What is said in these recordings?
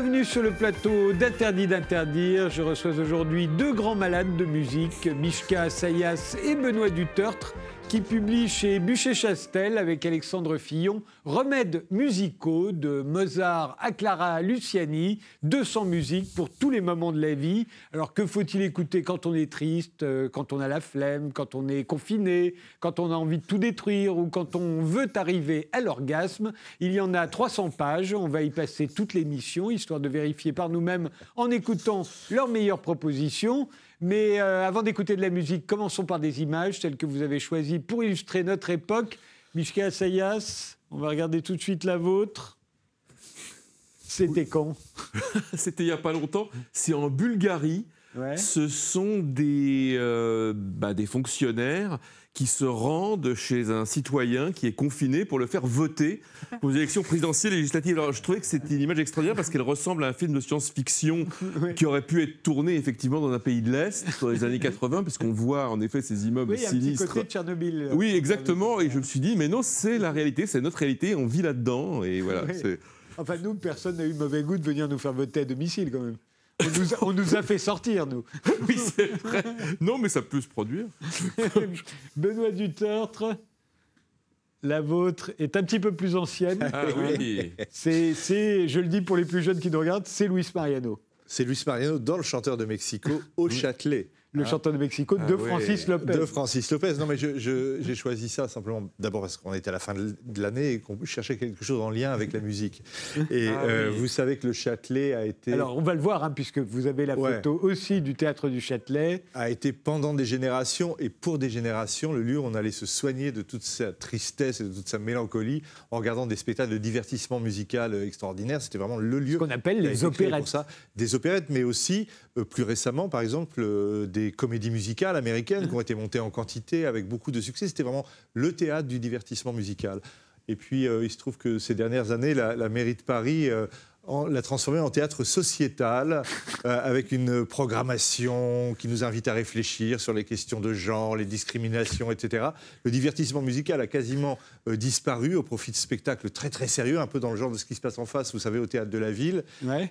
Bienvenue sur le plateau d'Interdit d'interdire. Je reçois aujourd'hui deux grands malades de musique, Mishka Sayas et Benoît Dutertre qui publie chez Bûcher-Chastel avec Alexandre Fillon Remèdes musicaux de Mozart à Clara Luciani, 200 musiques pour tous les moments de la vie. Alors que faut-il écouter quand on est triste, euh, quand on a la flemme, quand on est confiné, quand on a envie de tout détruire ou quand on veut arriver à l'orgasme? Il y en a 300 pages, on va y passer toute l'émission histoire de vérifier par nous-mêmes en écoutant leurs meilleures propositions. Mais euh, avant d'écouter de la musique, commençons par des images, celles que vous avez choisies pour illustrer notre époque. Mishka Sayas, on va regarder tout de suite la vôtre. C'était quand? C'était il n'y a pas longtemps. C'est en Bulgarie. Ce sont des, euh, bah, des fonctionnaires qui se rendent chez un citoyen qui est confiné pour le faire voter aux élections présidentielles et législatives. Alors, je trouvais que c'était une image extraordinaire parce qu'elle ressemble à un film de science-fiction qui aurait pu être tourné effectivement dans un pays de l'Est dans les années 80, puisqu'on voit en effet ces immeubles oui, sinistres. Un petit côté de Tchernobyl. Oui, exactement. Et je me suis dit, mais non, c'est la réalité, c'est notre réalité, on vit là-dedans. Et voilà. Enfin, nous, personne n'a eu mauvais goût de venir nous faire voter à domicile quand même. On nous, a, fait sortir, nous. Oui, c'est vrai. Non, mais ça peut se produire. Benoît Dutertre, la vôtre est un petit peu plus ancienne. Ah oui. C'est, je le dis pour les plus jeunes qui nous regardent, c'est Luis Mariano. C'est Luis Mariano dans Le Chanteur de Mexico au Châtelet le ah. chanteur de Mexico, de ah Francis Lopez. De Francis Lopez. Non, mais j'ai choisi ça simplement d'abord parce qu'on était à la fin de l'année et qu'on cherchait quelque chose en lien avec la musique. Et ah euh, vous savez que le Châtelet a été. Alors, on va le voir, hein, puisque vous avez la photo aussi du théâtre du Châtelet. A été pendant des générations et pour des générations le lieu où on allait se soigner de toute sa tristesse et de toute sa mélancolie en regardant des spectacles de divertissement musical extraordinaires. C'était vraiment le lieu. Ce qu'on appelle les opérettes. Ça. Des opérettes, mais aussi, euh, plus récemment, par exemple, euh, des des comédies musicales américaines qui ont été montées en quantité avec beaucoup de succès. C'était vraiment le théâtre du divertissement musical. Et puis, euh, il se trouve que ces dernières années, la, mairie de Paris euh, l'a transformé en théâtre sociétal, euh, avec une programmation qui nous invite à réfléchir sur les questions de genre, les discriminations, etc. Le divertissement musical a quasiment euh, disparu au profit de spectacles très très sérieux, un peu dans le genre de ce qui se passe en face, vous savez, au théâtre de la ville.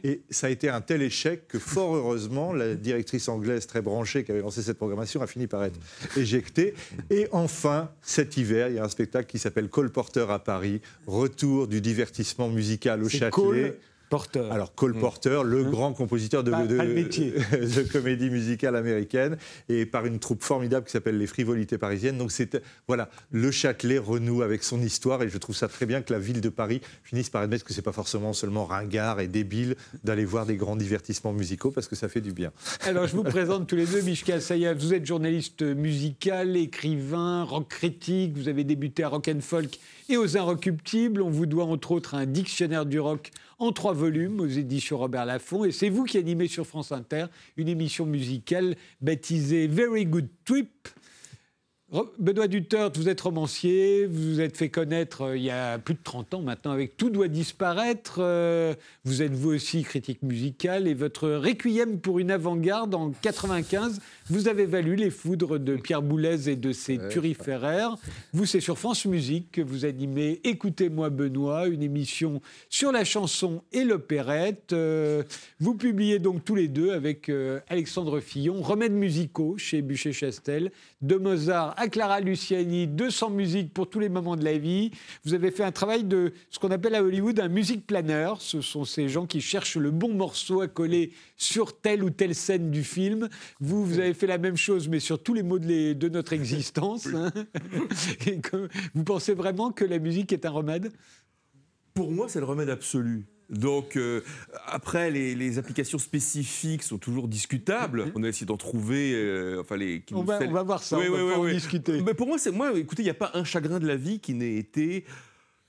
Et ça a été un tel échec que fort heureusement, la directrice anglaise très branchée qui avait lancé cette programmation a fini par être éjectée. Et enfin, cet hiver, il y a un spectacle qui s'appelle Cole Porter à Paris, retour du divertissement musical au Châtelet. Porter. Alors Cole mm. Porter, le hein grand compositeur de, de, comédie musicale américaine, et par une troupe formidable qui s'appelle les Frivolités parisiennes. Donc c'est voilà, le Châtelet renoue avec son histoire, et je trouve ça très bien que la ville de Paris finisse par admettre que c'est pas forcément seulement ringard et débile d'aller voir des grands divertissements musicaux, parce que ça fait du bien. Alors je vous présente tous les deux, Mishka Sayav, vous êtes journaliste musical, écrivain, rock critique, vous avez débuté à Rock and Folk et aux Inrecuptibles. On vous doit entre autres un dictionnaire du rock en trois volumes aux éditions Robert Laffont. Et c'est vous qui animez sur France Inter une émission musicale baptisée Very Good Trip Benoît Duterte, vous êtes romancier, vous vous êtes fait connaître euh, il y a plus de 30 ans maintenant avec Tout doit disparaître. Euh, vous êtes vous aussi critique musicale et votre Requiem pour une avant-garde en 95 vous avez valu les foudres de Pierre Boulez et de ses turiféraires. Vous, c'est sur France Musique que vous animez Écoutez-moi Benoît, une émission sur la chanson et l'opérette. Euh, vous publiez donc tous les deux avec Alexandre Fillon Remèdes musicaux chez Bûcher-Chastel, de Mozart à Clara Luciani, 200 musiques pour tous les moments de la vie. Vous avez fait un travail de ce qu'on appelle à Hollywood un music planner. Ce sont ces gens qui cherchent le bon morceau à coller sur telle ou telle scène du film. Vous, vous avez fait la même chose, mais sur tous les mots de, notre existence. Hein. vous pensez vraiment que la musique est un remède? Pour moi, c'est le remède absolu. Donc, euh, après, les, applications spécifiques sont toujours discutables. Mhm. On a essayé d'en trouver. Euh, enfin, les, on, va, on, va, voir ça, on va en discuter. Mais pour moi, c'est moi. Écoutez, il n'y a pas un chagrin de la vie qui n'ait été,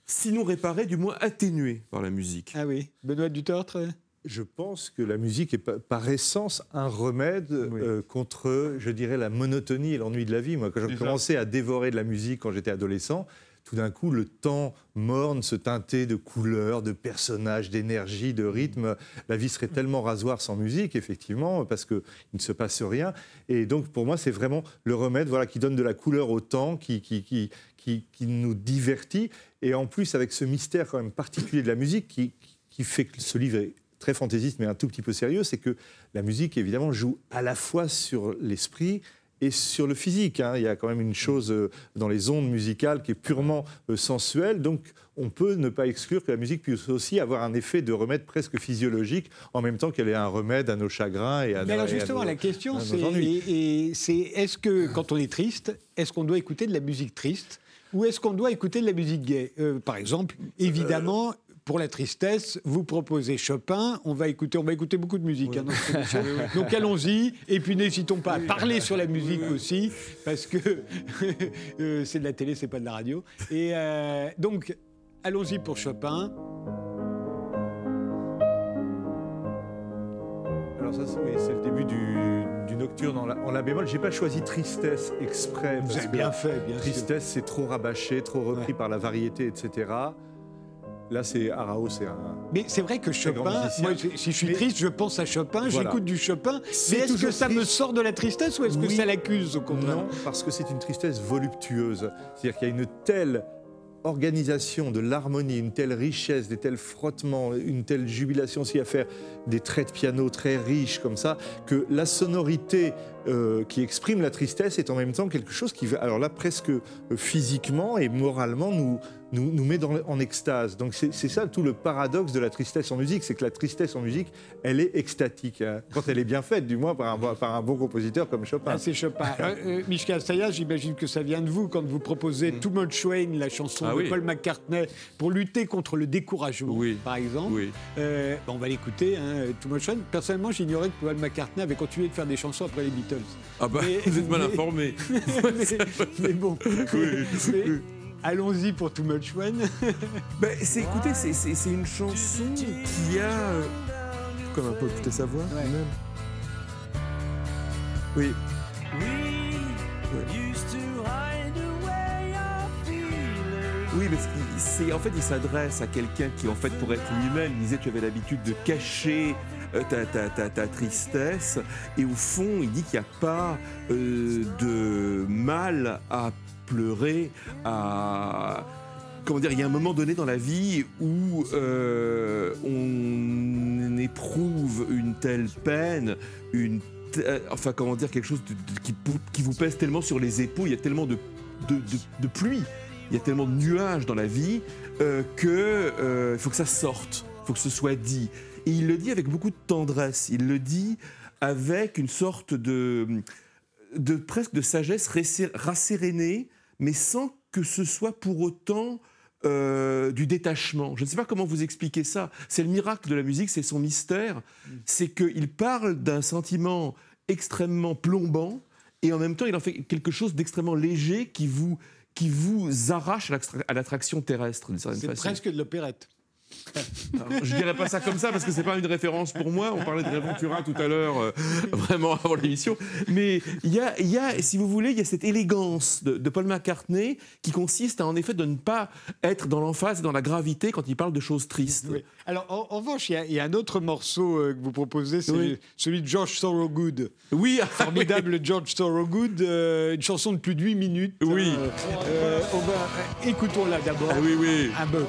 sinon réparé, du moins atténué par la musique. Ah oui. Benoît Dutertre je pense que la musique est par essence un remède euh, contre, je dirais, la monotonie et l'ennui de la vie. Moi, quand j'ai commencé à dévorer de la musique quand j'étais adolescent, tout d'un coup, le temps morne se teintait de couleurs, de personnages, d'énergie, de rythme. La vie serait tellement rasoir sans musique, effectivement, parce qu'il ne se passe rien. Et donc, pour moi, c'est vraiment le remède voilà, qui donne de la couleur au temps, qui, qui, qui, qui, nous divertit. Et en plus, avec ce mystère quand même particulier de la musique qui, qui fait que ce livre est très fantaisiste, mais un tout petit peu sérieux, c'est que la musique, évidemment, joue à la fois sur l'esprit et sur le physique. Hein. Il y a quand même une chose euh, dans les ondes musicales qui est purement euh, sensuelle. Donc, on peut ne pas exclure que la musique puisse aussi avoir un effet de remède presque physiologique, en même temps qu'elle est un remède à nos chagrins et à Mais alors justement, la question, c'est est-ce que quand on est triste, est-ce qu'on doit écouter de la musique triste ou est-ce qu'on doit écouter de la musique gay euh, Par exemple, évidemment, pour la tristesse, vous proposez Chopin. On va écouter, on va écouter beaucoup de musique. Hein, donc allons-y. Et puis n'hésitons pas à parler sur la musique aussi, parce que euh, c'est de la télé, c'est pas de la radio. Et euh, donc allons-y pour Chopin. Alors ça, c'est le début du, nocturne en la, en la bémol. J'ai pas choisi tristesse exprès. Vous avez bien fait, bien Tristesse, c'est trop rabâché, trop repris par la variété, etc. Là, c'est Arao, c'est un. Mais c'est vrai que Chopin, moi, si je suis triste, je pense à Chopin, j'écoute du Chopin. Mais est-ce que ça me sort de la tristesse ou est-ce que ça l'accuse au contraire Non, parce que c'est une tristesse voluptueuse. C'est-à-dire qu'il y a une telle organisation de l'harmonie, une telle richesse, des tels frottements, une telle jubilation aussi à faire, des traits de piano très riches comme ça, que la sonorité euh, qui exprime la tristesse est en même temps quelque chose qui, alors là, presque euh, physiquement et moralement, nous, nous, nous met dans, en extase. Donc c'est ça tout le paradoxe de la tristesse en musique, c'est que la tristesse en musique, elle est extatique, hein. quand elle est bien faite, du moins par un, par un bon compositeur comme Chopin. Ah, c'est Chopin. euh, euh j'imagine que ça vient de vous quand vous proposez mm. Too Much Wayne, la chanson ah de Paul McCartney, pour lutter contre le découragement, par exemple. Oui. Euh, on va l'écouter, hein, Too Much Wayne. Personnellement, j'ignorais que Paul McCartney avait continué de faire des chansons après les Beatles. Ah bah, vous êtes mal informé. mais, bon. Oui. Allons-y pour Too Much One. ben, c'est, écoutez, c'est, une chanson qui a. Euh, comme un peu écouter sa voix, ouais. même. Oui. Oui, mais c'est, en fait, il s'adresse à quelqu'un qui, en fait, pour être lui-même, il disait tu avais l'habitude de cacher euh, ta, ta, ta, tristesse. Et au fond, il dit qu'il n'y a pas euh, de mal à pleurer, à comment dire, il y a un moment donné dans la vie où euh, on éprouve une telle peine, une enfin comment dire, quelque chose qui, qui, vous pèse tellement sur les épaules, il y a tellement de, de, pluie, il y a tellement de nuages dans la vie euh, que euh, faut que ça sorte, il faut que ce soit dit. Et il le dit avec beaucoup de tendresse, il le dit avec une sorte de, de presque de sagesse rassérénée mais sans que ce soit pour autant euh, du détachement. Je ne sais pas comment vous expliquer ça. C'est le miracle de la musique, c'est son mystère. C'est qu'il parle d'un sentiment extrêmement plombant et en même temps il en fait quelque chose d'extrêmement léger qui vous, qui vous arrache à l'attraction terrestre. C'est presque de l'opérette. Je dirais pas ça comme ça parce que c'est pas une référence pour moi. On parlait de Réventura tout à l'heure, euh, vraiment avant l'émission. Mais il y a, y a, si vous voulez, il y a cette élégance de, Paul McCartney qui consiste à en effet de ne pas être dans l'emphase et dans la gravité quand il parle de choses tristes. Alors en, revanche, il y, a un autre morceau euh, que vous proposez, c'est celui de George Thorogood. Oui, formidable George Thorogood, euh, une chanson de plus de 8 minutes. Oui. écoutons-la d'abord. Ah oui, oui. Un peu.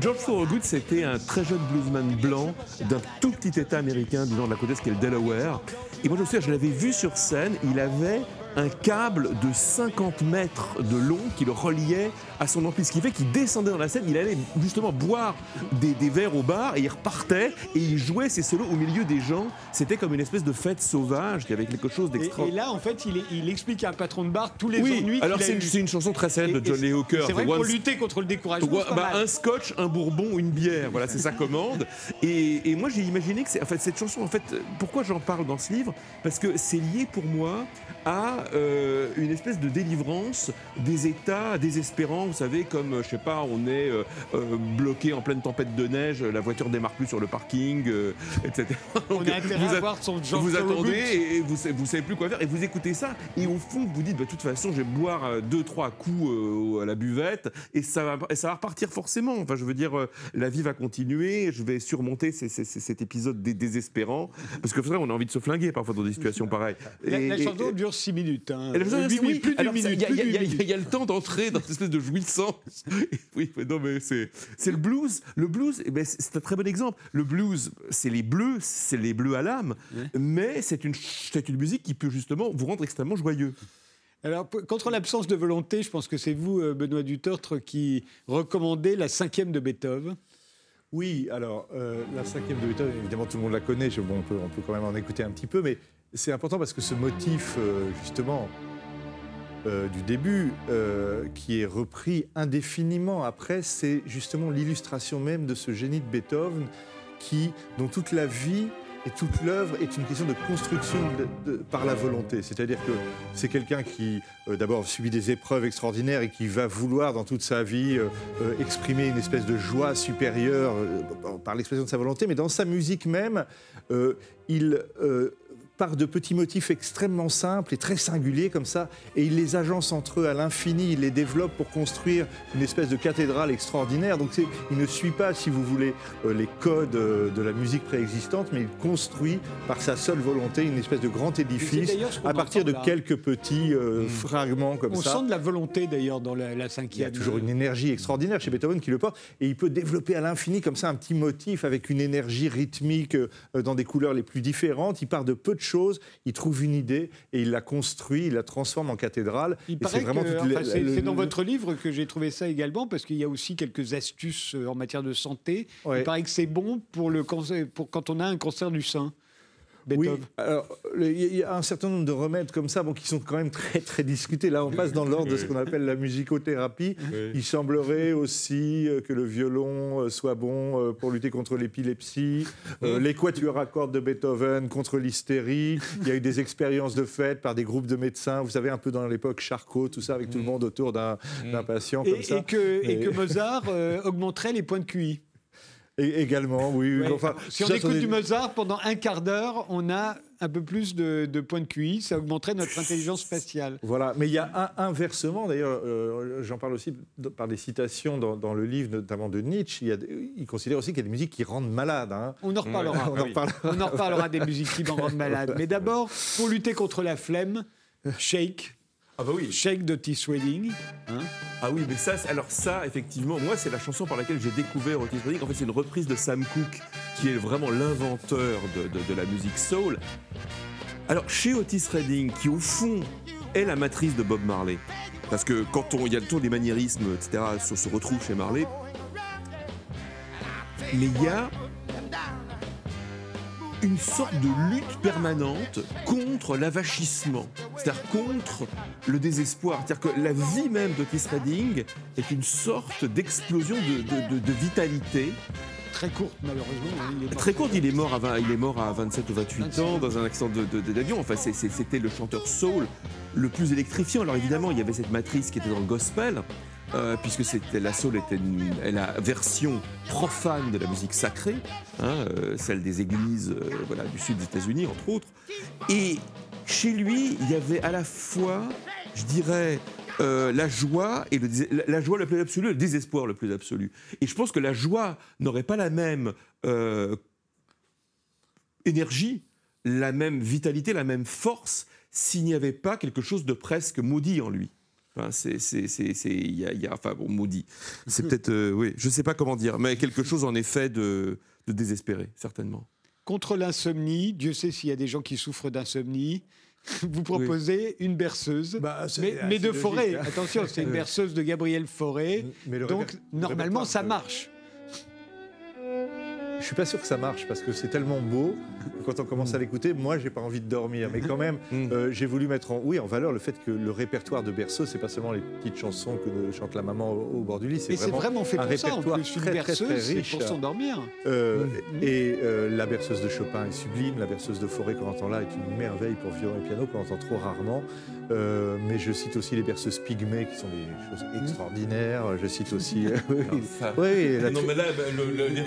George Thorogood, c'était un très jeune bluesman blanc d'un tout petit état américain du nord de la côte est, qui est le Delaware. Et moi, je me souviens, je l'avais vu sur scène. Il avait un câble de 50 mètres de long qui le reliait à son ampli. Ce qui fait qu'il descendait dans la scène, il allait justement boire des, verres au bar et il repartait et il jouait ses solos au milieu des gens. C'était comme une espèce de fête sauvage qui avait quelque chose d'extraordinaire. Et, là, en fait, il, explique à un patron de bar tous les oui, ennuis. Alors, c'est une, chanson très célèbre de John Lee Hooker. C'est vrai pour lutter contre le découragement. Bah, un scotch, un bourbon ou une bière. Voilà, c'est sa commande. Et, moi, j'ai imaginé que. En fait, cette chanson, en fait, pourquoi j'en parle dans ce livre? Parce que c'est lié pour moi à euh, une espèce de délivrance des états désespérants. Vous savez, comme, je sais pas, on est euh, euh, bloqué en pleine tempête de neige, la voiture démarre plus sur le parking, etc. on a intérêt vous à voir son genre Vous attendez et vous, vous savez plus quoi faire et vous écoutez ça et au fond vous dites, bah, de toute façon, je vais boire deux, trois coups à la buvette et ça va, et ça va repartir forcément. Enfin, je veux dire, la vie va continuer, je vais surmonter cet épisode désespérant parce que vrai, on a envie de se flinguer parfois dans des situations pareilles. La, chanson dure 6 minutes. minutes. Hein. Huit oui, minutes, plus d'une minute. Il y, y a le temps d'entrer dans cette espèce de jouissance. oui, mais non, mais c'est c'est le blues. Le blues, eh ben, c'est un très bon exemple. Le blues, c'est les bleus, c'est les bleus à l'âme, mais c'est une, c'est une musique qui peut justement vous rendre extrêmement joyeux. Alors, contre l'absence de volonté, je pense que c'est vous, euh, Benoît Dutortre, qui recommandez la cinquième de Beethoven. Oui, alors euh, la cinquième de Beethoven, évidemment tout le monde la connaît, je- bon, on, peut, on peut quand même en écouter un petit peu, mais c'est important parce que ce motif, euh, justement, euh, du début, euh, qui est repris indéfiniment après, c'est justement l'illustration même de ce génie de Beethoven, qui, dont toute la vie et toute l'œuvre est une question de construction par la volonté. C'est-à-dire que c'est quelqu'un qui, euh, d'abord, subit des épreuves extraordinaires et qui va vouloir, dans toute sa vie, exprimer une espèce de joie supérieure par l'expression de sa volonté, mais dans sa musique même, il part de petits motifs extrêmement simples et très singuliers comme ça, et il les agence entre eux à l'infini, il les développe pour construire une espèce de cathédrale extraordinaire. Donc il ne suit pas, si vous voulez, euh, les codes euh, de la musique préexistante, mais il construit par sa seule volonté une espèce de grand édifice à partir de là. quelques petits euh, fragments comme On ça. sent de la volonté d'ailleurs dans la, la Il y a cinquième. toujours une énergie extraordinaire chez Beethoven qui le porte et il peut développer à l'infini comme ça un petit motif avec une énergie rythmique euh, dans des couleurs les plus différentes. Il part de peu de il trouve une idée et il la construit, il la transforme en cathédrale. Il Et paraît c'est vraiment enfin, dans votre livre que j'ai trouvé ça également, parce qu'il y a aussi quelques astuces euh, en matière de santé. Ouais. Il paraît que c'est bon pour, le cancer, pour quand on a un cancer du sein. Oui, Beethoven. alors il y a un certain nombre de remèdes comme ça, bon, qui sont quand même très très discutés. Là, on passe dans l'ordre de ce qu'on appelle la musicothérapie. Oui. Il semblerait aussi euh, que le violon euh, soit bon euh, pour lutter contre l'épilepsie, euh, les quatuors à cordes de Beethoven contre l'hystérie. Il y a eu des expériences de fait par des groupes de médecins. Vous savez, un peu dans l'époque Charcot, tout ça, avec tout le monde autour d'un d'un patient Et, comme ça. et que, et Et- que Mozart euh, augmenterait les points de QI. Et également, oui. Ouais. Enfin, si on ça, écoute du Mozart pendant un quart d'heure, on a un peu plus de, de points de QI. Ça augmenterait notre intelligence spatiale. Voilà, mais il y a un inversement, d'ailleurs, euh, j'en parle aussi de- par des citations dans, dans le livre, notamment de Nietzsche. Il, y a, il considère aussi qu'il y a des musiques qui rendent malade. hein. On en reparlera. On en reparlera. On en reparlera des musiques qui m'en rendent malade. Mais d'abord, pour lutter contre la flemme, Shake, Ah bah oui. Shake d'Otis Redding. hein. Ah oui, mais ça, alors ça, effectivement, moi, c'est la chanson par laquelle j'ai découvert Otis Redding. En fait, c'est une reprise de Sam Cooke, qui est vraiment l'inventeur de, de- de la musique soul. Alors, chez Otis Redding, qui au fond est la matrice de Bob Marley, parce que quand on, il y a le tour des maniérismes, etc., se, se retrouve chez Marley, mais il y a une sorte de lutte permanente contre l'avachissement, c'est-à-dire contre le désespoir. C'est-à-dire que la vie même d'Otis Redding est une sorte d'explosion de, de- de- de vitalité. Très courte, malheureusement. hein, il est mort. Très courte, il est mort à, 20 il est mort à 27 ou 28 27. ans dans un accident de- de- d'avion. Enfin, c'était le chanteur soul le plus électrifiant. Alors évidemment, il y avait cette matrice qui était dans le gospel, euh, puisque c'était la soul était la version profane de la musique sacrée, hein, euh, celle des églises euh, voilà, du sud des États-Unis, entre autres. Et chez lui, il y avait à la fois, je dirais, la joie et le la, joie plus absolue, le désespoir le plus absolu. Et je pense que la joie n'aurait pas la même énergie, la même vitalité, la même force s'il n'y avait pas quelque chose de presque maudit en lui. Enfin, c'est, c'est, c'est, c'est- il y a, il y a- enfin bon, maudit. C'est peut-être, euh, oui, je ne sais pas comment dire, mais quelque chose en effet de, de désespéré, certainement. Contre l'insomnie, Dieu sait s'il y a des gens qui souffrent d'insomnie. Vous proposez une berceuse, Bah, c'est mais, de logique, Forêt. hein. Attention, c'est une berceuse de Gabriel. Mais le Donc, normalement, ça marche. Je suis pas sûr que ça marche parce que c'est tellement beau que quand on commence à l'écouter, moi j'ai pas envie de dormir. Mais quand même, Mm. euh, j'ai voulu mettre en, oui, en valeur le fait que le répertoire de Berceau, c'est pas seulement les petites chansons que chante la maman au, au bord du lit, c'est vraiment, vraiment fait un pour ça. En plus, très, très, berceuse, très c'est riche. pour s'endormir. Euh, Mm. Et euh, la berceuse de Chopin est sublime, la berceuse de Forêt qu'on entend là est une merveille pour violon et piano qu'on entend trop rarement. Mais je cite aussi les berceuses pygmées qui sont des choses extraordinaires. Je cite aussi. oui, oui, la, non, mais là,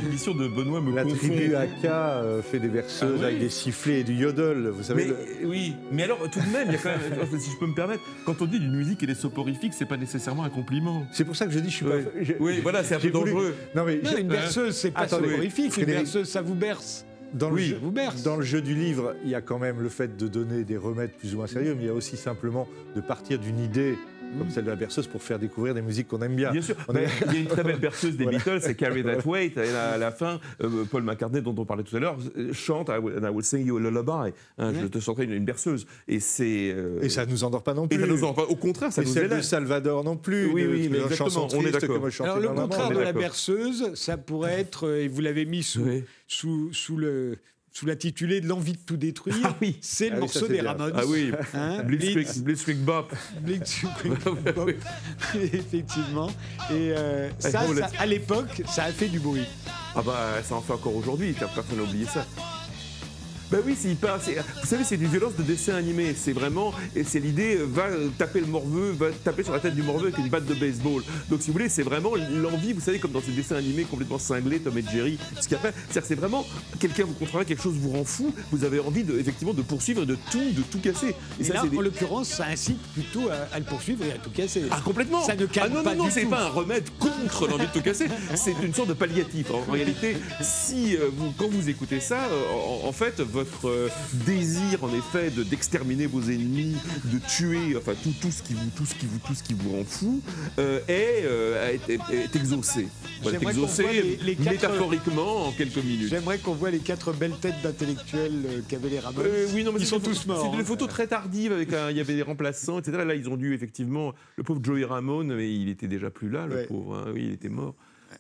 l'émission de Benoît me la confond. tribu Aka euh, fait des berceuses Ah oui avec des sifflets et du yodel. Vous savez, Mais, le- oui, mais alors tout de même, il y a quand même, enfin, si je peux me permettre, quand on dit d'une musique elle est soporifique, c'est pas nécessairement un compliment. c'est pour ça que je dis je suis pas. je- Oui, voilà, c'est un peu voulu- dangereux. Non mais Non, une berceuse, c'est pas soporifique. Une berceuse, ça vous berce. dans le, Oui, jeu, vous dans le jeu du livre, il y a quand même le fait de donner des remèdes plus ou moins sérieux, mais il y a aussi simplement de partir d'une idée comme celle de la berceuse pour faire découvrir des musiques qu'on aime bien. Bien sûr, On mais est- il y a une très belle berceuse des Voilà. Beatles, c'est Carry That Weight. Et à la fin, euh, Paul McCartney, dont on parlait tout à l'heure, euh, chante I will, and I will sing you a lullaby. Hein, Je te chanterai une, une berceuse. Et c'est. euh, Et ça ne nous endort pas non et plus. ça nous en- Au contraire, ça Et nous celle de. Salvador non plus. Oui, de- oui, mais exactement, on est d'accord. Alors le contraire de la berceuse, ça pourrait être, euh, et vous l'avez mis sous, Oui. sous, sous le sous l'intitulé de l'envie de tout détruire, Ah oui. c'est le Ah oui, morceau des bien. Ramones. Ah oui, Hein, Blitzkrieg, Blitz, Blitzkrieg Bop. Blitzkrieg Bop. effectivement. Et euh, ça, faut ça, à l'époque, ça a fait du bruit. Ah bah ça en fait encore aujourd'hui, personne n'a oublié ça. Ben oui, c'est hyper. Vous savez, c'est du violence de dessin animé. C'est vraiment. Et c'est l'idée, euh, va taper le morveux, va taper sur la tête du morveux avec une batte de baseball. Donc si vous voulez, c'est vraiment l'envie, vous savez, comme dans ces dessins animés complètement cinglés, Tom et Jerry, ce qu'il y a fait. C'est-à-dire que c'est vraiment. Quelqu'un vous contrarie, quelque chose vous rend fou, vous avez envie de, effectivement de poursuivre et de tout, de tout casser. Et, ça, là, des- en l'occurrence, ça incite plutôt à, à le poursuivre et à tout casser. Ah, complètement Ça ne calme Ah non, pas non, non, c'est pas un remède contre l'envie de tout casser, c'est une sorte de palliatif. En réalité, si euh, vous, quand vous écoutez ça, euh, en, en fait, votre euh, désir, en effet, de- d'exterminer vos ennemis, de tuer, enfin, tout, tout, ce qui vous, tout, ce qui vous, tout ce qui vous rend fou, euh, est, euh, est, est- est exaucé. Voilà, exaucé voit les- les quatre- métaphoriquement en quelques minutes. J'aimerais qu'on voit les quatre belles têtes d'intellectuels qu'avaient les Ramones. Euh, oui, non, mais Ils c'est sont tous morts. C'est des hein. photos très tardives avec un, il y avait des remplaçants, etc. Là, ils ont dû effectivement. Le pauvre Joey Ramone, mais il était déjà plus là, le Ouais. pauvre. hein. Oui, il était mort.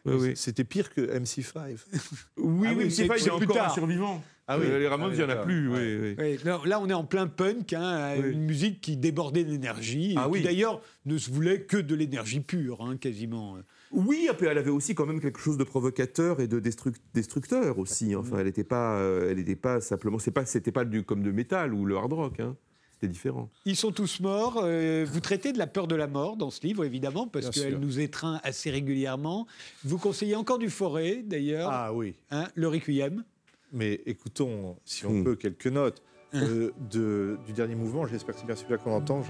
Oui, oui. C'était pire que MC5. Oui, Ah oui, oui, mais c'est- encore un tard. survivant. Ah oui. Euh, les Ramones, Ah il n'y en a d'accord. plus. Ouais. oui, oui. Ouais, là, là, on est en plein punk, hein, Oui. une musique qui débordait d'énergie, Ah et qui oui. d'ailleurs ne se voulait que de l'énergie pure, hein, quasiment. Oui, après, elle avait aussi quand même quelque chose de provocateur et de destruc- destructeur aussi. Enfin, elle n'était pas, euh, elle était pas simplement. C'est pas, c'était pas du comme de métal ou le hard rock. Hein. C'était différent. Ils sont tous morts. euh, vous traitez de la peur de la mort dans ce livre, évidemment, parce qu'elle nous étreint assez régulièrement. Vous conseillez encore du Forêt, d'ailleurs, Ah oui. hein, le Requiem. Mais écoutons, si on Hmm. peut, quelques notes euh, de- du dernier mouvement. J'espère que c'est bien celui-là qu'on entend.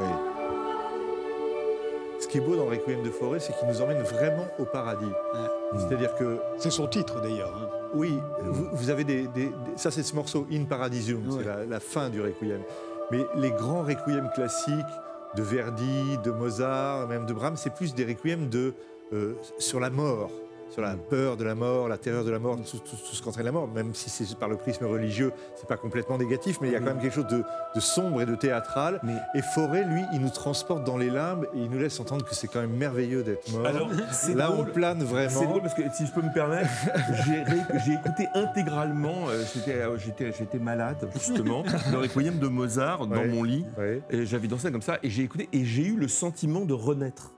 Oui. Ce qui est beau dans le Requiem de Forêt, c'est qu'il nous emmène vraiment au paradis. C'est-à-dire que, C'est son titre, d'ailleurs. hein. Oui, vous, vous avez des, des- des- Ça, c'est ce morceau In Paradisium, Ouais. c'est la, la fin du Requiem. Mais les grands Requiem classiques de Verdi, de Mozart, même de Brahms, c'est plus des Requiem de, euh, sur la mort, sur la peur de la mort, la terreur de la mort, tout, tout- tout ce qu'entraîne la mort, même si c'est par le prisme religieux, c'est pas complètement négatif, mais il y a quand même quelque chose de, de sombre et de théâtral. Mais- Et Forêt, lui, il nous transporte dans les limbes et il nous laisse entendre que c'est quand même merveilleux d'être mort. Alors, c'est Là, drôle. on plane C'est vraiment. drôle parce que si je peux me permettre, j'ai ré- j'ai écouté intégralement. euh, j'étais, euh, j'étais, malade justement le requiem de Mozart dans Ouais. mon lit. Ouais. Et j'avais dansé comme ça et j'ai écouté et j'ai eu le sentiment de renaître.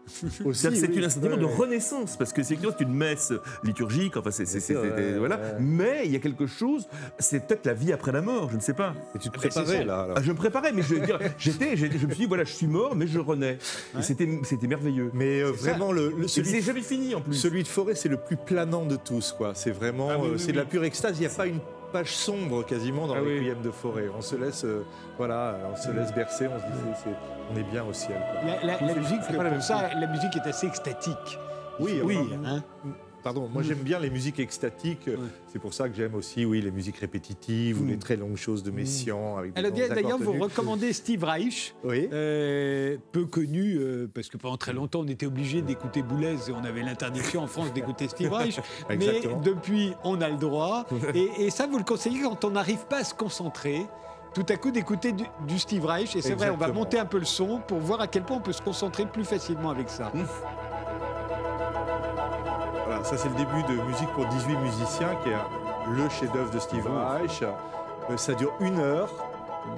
Aussi, C'est-à-dire que c'est oui. un sentiment Ouais, de ouais. renaissance parce que c'est c'est une messe liturgique. Enfin, c'est, c'est- c'est- Bien sûr, c'est- ouais, voilà. ouais. Mais il y a quelque chose. C'est peut-être la vie après la mort. Je ne sais pas. Et tu te ça. préparais là. alors. Ah, je me préparais, mais je veux dire, j'étais, j'étais- je me suis dit voilà, je suis mort, mais je renais. Et c'était, c'était merveilleux. Mais euh, vraiment, le, celui, c'est jamais fini en plus. celui de Forêt, c'est le plus planant de tous. quoi. C'est vraiment, Ah oui, euh, oui, c'est de la pure extase. Il n'y a pas une page sombre quasiment dans Ah le oui. Requiem de Forêt. On se laisse, euh, voilà, on se laisse bercer. On se dit, c'est- c'est- on est bien au ciel. quoi. La, la- la C'est- musique, c'est pas la pour même ça, la musique est assez extatique. Oui, oui. hein. Pardon, moi j'aime bien les musiques extatiques. Ouais. C'est pour ça que j'aime aussi, oui, les musiques répétitives ou Mm. les très longues choses de Messiaen. avec Alors, grands accords d'ailleurs, vous recommandez Steve Reich. Oui. Euh, peu connu, euh, parce que pendant très longtemps on était obligé d'écouter Boulez et on avait l'interdiction en France d'écouter Steve Reich. mais depuis, on a le droit. Et, et ça, vous le conseillez quand on n'arrive pas à se concentrer. Tout à coup, d'écouter du, du Steve Reich. Et c'est vrai, on va monter un peu le son pour voir à quel point on peut se concentrer plus facilement avec ça. Ça c'est le début de Musique pour 18 musiciens, qui est un- le chef-d'œuvre de Steve Reich. Euh, Ça dure une heure.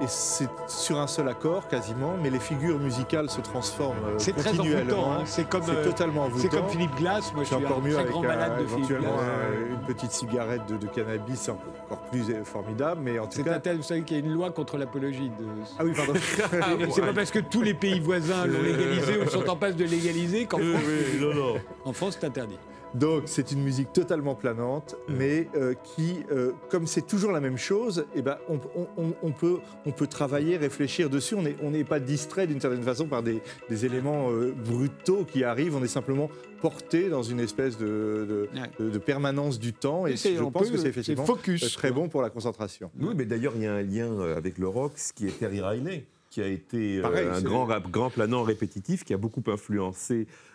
Et c'est sur un seul accord quasiment, mais les figures musicales se transforment euh, C'est très continuellement. hein. C'est comme, C'est euh, totalement envoûtant. c'est comme Philippe Glass. Moi, je C'est suis encore un mieux très avec grand un- malade de Philippe éventuellement Glass. un- une petite cigarette de, de cannabis, c'est encore plus formidable. Mais en tout C'est cas, un tel, vous savez qu'il y a une loi contre l'apologie de. ah oui, pardon. c'est pas parce que tous les pays voisins l'ont légalisé ou sont en passe de légaliser qu'en Oui, France, oui, non, non. en France, c'est interdit. Donc c'est une musique totalement planante, mais euh, qui, euh, comme c'est toujours la même chose, eh ben, on, on- on peut, on peut travailler, réfléchir dessus. On n'est on n'est pas distrait d'une certaine façon par des, des éléments euh, brutaux qui arrivent. On est simplement porté dans une espèce de, de- Ouais. de- de permanence du temps. Et C'est- je pense peut- que c'est effectivement focus, très quoi. bon pour la concentration. Mm. Oui, mais d'ailleurs, il y a un lien avec le rock, ce qui est Terry Riley, qui a été euh, Pareil, un grand grand, rap- grand planant répétitif qui a beaucoup influencé Euh,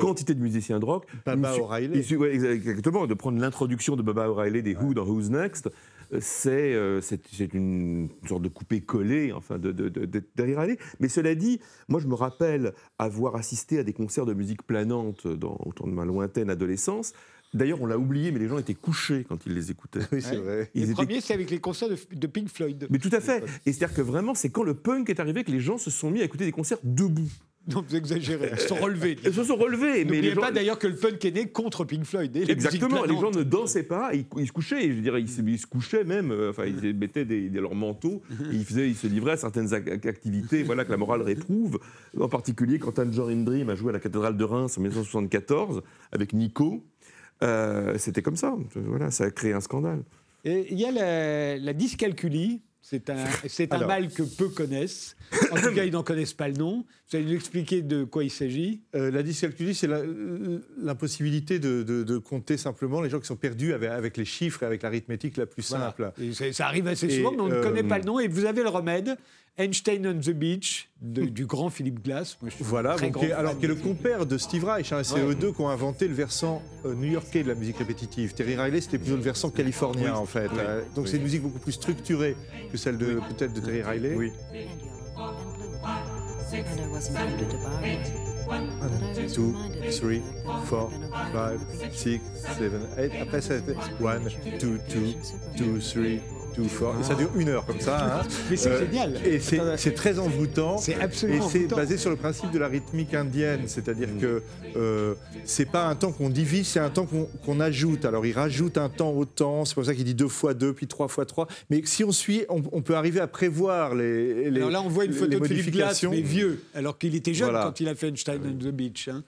quantité de musiciens de rock. Baba O'Reilly. ouais, exactement, de prendre l'introduction de Baba O'Reilly des Who dans Who's Next, euh, c'est euh, c'est une sorte de coupé-collé enfin, de, de, de. Mais cela dit, moi je me rappelle avoir assisté à des concerts de musique planante dans, au temps de ma lointaine adolescence. D'ailleurs, on l'a oublié, mais les gens étaient couchés quand ils les écoutaient. Oui, c'est vrai. Ils Les étaient premiers, c'est avec les concerts de, de Pink Floyd. mais tout à fait. Et c'est-à-dire que vraiment, c'est quand le punk est arrivé que les gens se sont mis à écouter des concerts debout. Non, vous exagérez. Ils se sont relevés. Ils se sont relevés. Mais N'oubliez gens... pas d'ailleurs que le punk est né contre Pink Floyd. et Exactement, les gens ne dansaient pas, ils, ils se couchaient, je dirais, ils se, ils se couchaient même, euh, enfin, ils mettaient des, des- leurs manteaux, et ils, faisaient, ils se livraient à certaines ac- activités voilà, que la morale réprouve, en particulier quand Tangerine Dream a joué à la cathédrale de Reims en 1974 avec Nico. euh, C'était comme ça, voilà, ça a créé un scandale. Et il y a la, la dyscalculie. C'est un, c'est un Alors. mal que peu connaissent. En tout cas, ils n'en connaissent pas le nom. Vous allez nous expliquer de quoi il s'agit Euh, la dyscalculie, c'est la- l'impossibilité de, de- de compter simplement les gens qui sont perdus avec, avec les chiffres et avec l'arithmétique la plus Voilà. simple. Et ça arrive assez Et, souvent, mais on ne euh, connaît pas le nom. Et vous avez le remède. Einstein on the Beach, de- du grand Philippe Glass. Moi, je suis Voilà, très grand qui est- fan alors qui est le compère de Steve Reich, hein, c'est Ouais. eux deux qui ont inventé le versant euh, new-yorkais de la musique répétitive. Terry Riley, c'était plutôt le versant californien Oui. en fait. Oui. Euh, donc Oui. c'est une musique beaucoup plus structurée que celle de peut-être de Terry Riley. Oui. Two, three, four, five, six, seven, eight. Après, ça one, two, two, two, three, Et ça dure une heure comme ça. hein. Mais c'est Euh, génial. Et c'est c'est très envoûtant. C'est Et absolument c'est envoûtant. basé sur le principe de la rythmique indienne, c'est-à-dire que euh, c'est pas un temps qu'on divise, c'est un temps qu'on ajoute. Alors il rajoute un temps au temps, c'est pour ça qu'il dit deux fois deux, puis trois fois trois. Mais si on suit, on, on peut arriver à prévoir les. les Alors là, on voit une photo de Philippe Glass, mais vieux, alors qu'il était jeune Voilà. quand il a fait Einstein on the Beach. hein.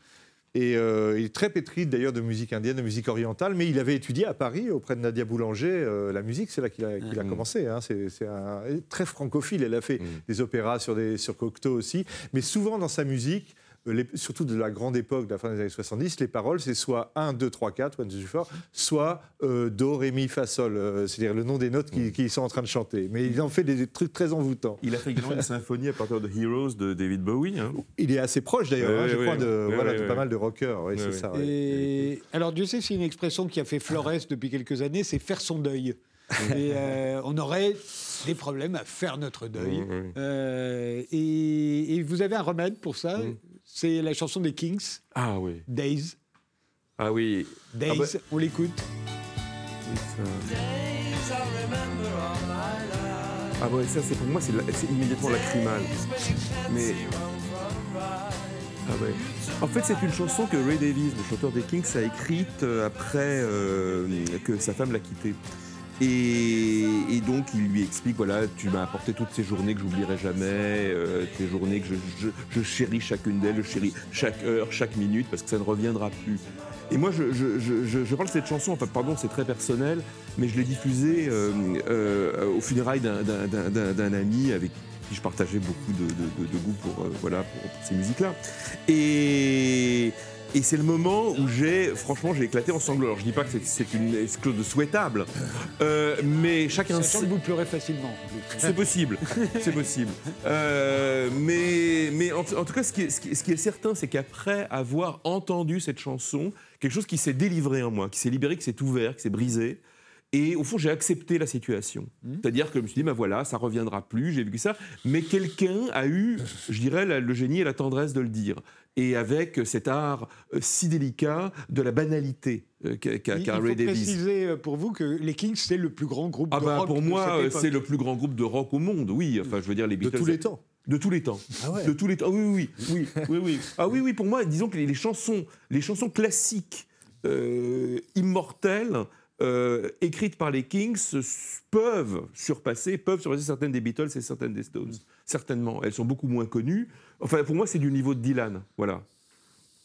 Et euh, il est très pétri d'ailleurs de musique indienne, de musique orientale, mais il avait étudié à Paris auprès de Nadia Boulanger euh, la musique, c'est là qu'il a, Mhm. commencé. hein. C'est très francophile. Elle a fait Mhm. des opéras sur, des, sur Cocteau aussi, mais souvent dans sa musique. Euh, les- surtout de la grande époque, de la fin des années 70, les paroles, c'est soit 1, 2, 3, 4, 1, 2, 3, soit euh, Do, Ré, Mi, Fa, Sol, euh, c'est-à-dire le nom des notes qui, qui sont en train de chanter. Mais il en fait des, des trucs très envoûtants. Il a fait également une symphonie à partir de Heroes de David Bowie. hein. Il est assez proche d'ailleurs, Ouais, hein, je crois, de, ouais, voilà, ouais, de ouais. pas mal de rockers. Oui, Ouais, c'est ouais. ça. ouais. Et alors, Dieu sait, c'est une expression qui a fait florès depuis quelques années, c'est faire son deuil. Et euh, on aurait des problèmes à faire notre deuil. Euh, et vous avez un remède pour ça? Mm. C'est la chanson des Kings, Ah oui. Days. Ah oui. Days, Ah bah- on l'écoute. Oui, ça- Ah ouais, ça c'est pour moi c'est immédiatement lacrymal. Mais ah ouais. En fait, c'est une chanson que Ray Davies, le chanteur des Kings, a écrite euh, après euh, que sa femme l'a quitté. Et, donc, il lui explique voilà, tu m'as apporté toutes ces journées que j'oublierai jamais, euh, ces journées que je, je- je chéris chacune d'elles, je chéris chaque heure, chaque minute, parce que ça ne reviendra plus. Et moi, je, je- parle de cette chanson, enfin, pardon, c'est très personnel, mais je l'ai diffusée euh, euh, au funérailles d'un- ami avec qui je partageais beaucoup de, de- de- goût pour, euh, voilà, pour ces musiques-là. Et, et c'est le moment où j'ai, franchement, j'ai éclaté en sanglots. Alors, je dis pas que c'est- c'est une de souhaitable, euh, mais chacun Sachant sait. que vous pleurez facilement. en plus. C'est possible, c'est possible. Euh, mais mais en, en tout cas, ce qui est, ce qui est- ce qui est certain, c'est qu'après avoir entendu cette chanson, quelque chose qui s'est délivré en moi, qui s'est libéré, qui s'est ouvert, qui s'est brisé. Et au fond, j'ai accepté la situation. C'est-à-dire que je me suis dit, ben voilà, ça reviendra plus, j'ai vécu ça. Mais quelqu'un a eu, je dirais, la- le génie et la tendresse de le dire. Et avec cet art euh, si délicat de la banalité euh, qu'a qu'a- Il, faut Ray Davies. préciser euh, pour vous que les Kings, c'est le plus grand groupe Ah de bah, rock pour de moi, c'est le plus grand groupe de rock au monde, oui. Enfin, je veux dire, les De Beatles. tous les temps. De tous les temps. Ah ouais. De tous les temps. Oui, oui, oui, oui. Ah oui, oui. Pour moi, disons que les, les chansons, les chansons classiques, euh, immortelles, euh, écrites par les Kings, peuvent surpasser, peuvent surpasser certaines des Beatles et certaines des Stones. Certainement. Elles sont beaucoup moins connues. Enfin, pour moi, c'est du niveau de Dylan. Voilà.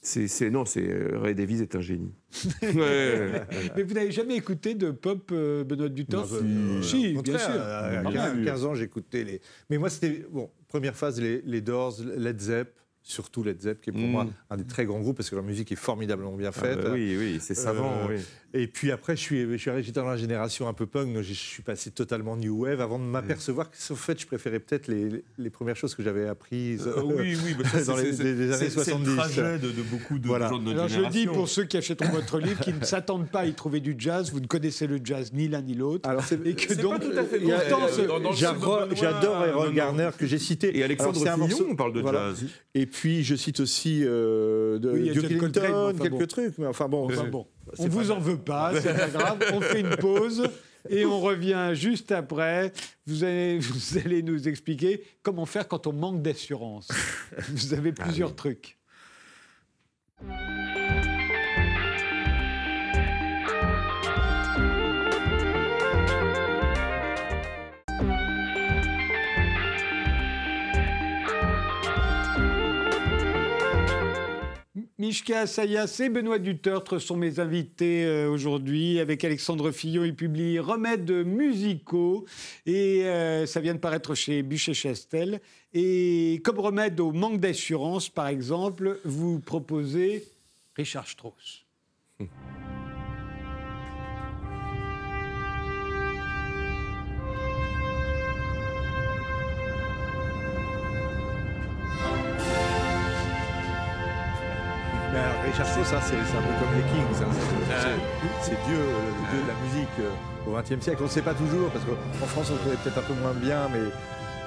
C'est, non, c'est euh, Ray Davies est un génie. Ouais. Mais vous n'avez jamais écouté de pop, euh, Benoît Dutort Bah, euh, Si, bien sûr. À Bien 15, sûr. 15 ans, j'écoutais les. Mais moi, c'était. Bon, première phase, les, les Doors, Led Zepp, surtout Led Zepp, qui est pour Mm. moi un des très grands groupes parce que leur musique est formidablement bien Ah faite. bah oui, oui, c'est savant. Euh, oui. Et puis après, je suis, je suis arrivé j'étais dans la génération un peu punk, donc je suis passé totalement new wave avant de m'apercevoir que, en fait, je préférais peut-être les, les premières choses que j'avais apprises Euh, oui, oui, bah ça, dans les, c'est- les- les années c'est- C'est 70. le trajet de, de beaucoup de Voilà. gens de notre Alors je le dis pour ceux qui achèteront votre livre, qui ne s'attendent pas à y trouver du jazz, vous ne connaissez le jazz ni l'un ni l'autre. Alors, c'est- Et que donc, J'adore Benoît. Garner que j'ai cité. Et Alexandre Alors, Fillon, on parle de voilà. jazz. Et puis je cite aussi euh, de Oui, il y a Duke enfin quelques bon. trucs, mais enfin bon. On vous en veut pas, c'est pas grave. On fait une pause et on revient juste après. Vous allez, vous allez nous expliquer comment faire quand on manque d'assurance. Vous avez plusieurs trucs. Mishka Sayas et Benoît Dutertre sont mes invités euh, aujourd'hui. Avec Alexandre Fillon, il publie Remèdes musicaux et euh, ça vient de paraître chez Bûcher-Chastel. Et comme remède au manque d'assurance, par exemple, vous proposez Richard Strauss. ça, c'est c'est un peu comme les Kings. hein, c'est- C'est Dieu, le Dieu de la musique euh, au XXe siècle. On ne sait pas toujours, parce qu'en France, on le connaît peut-être un peu moins bien, mais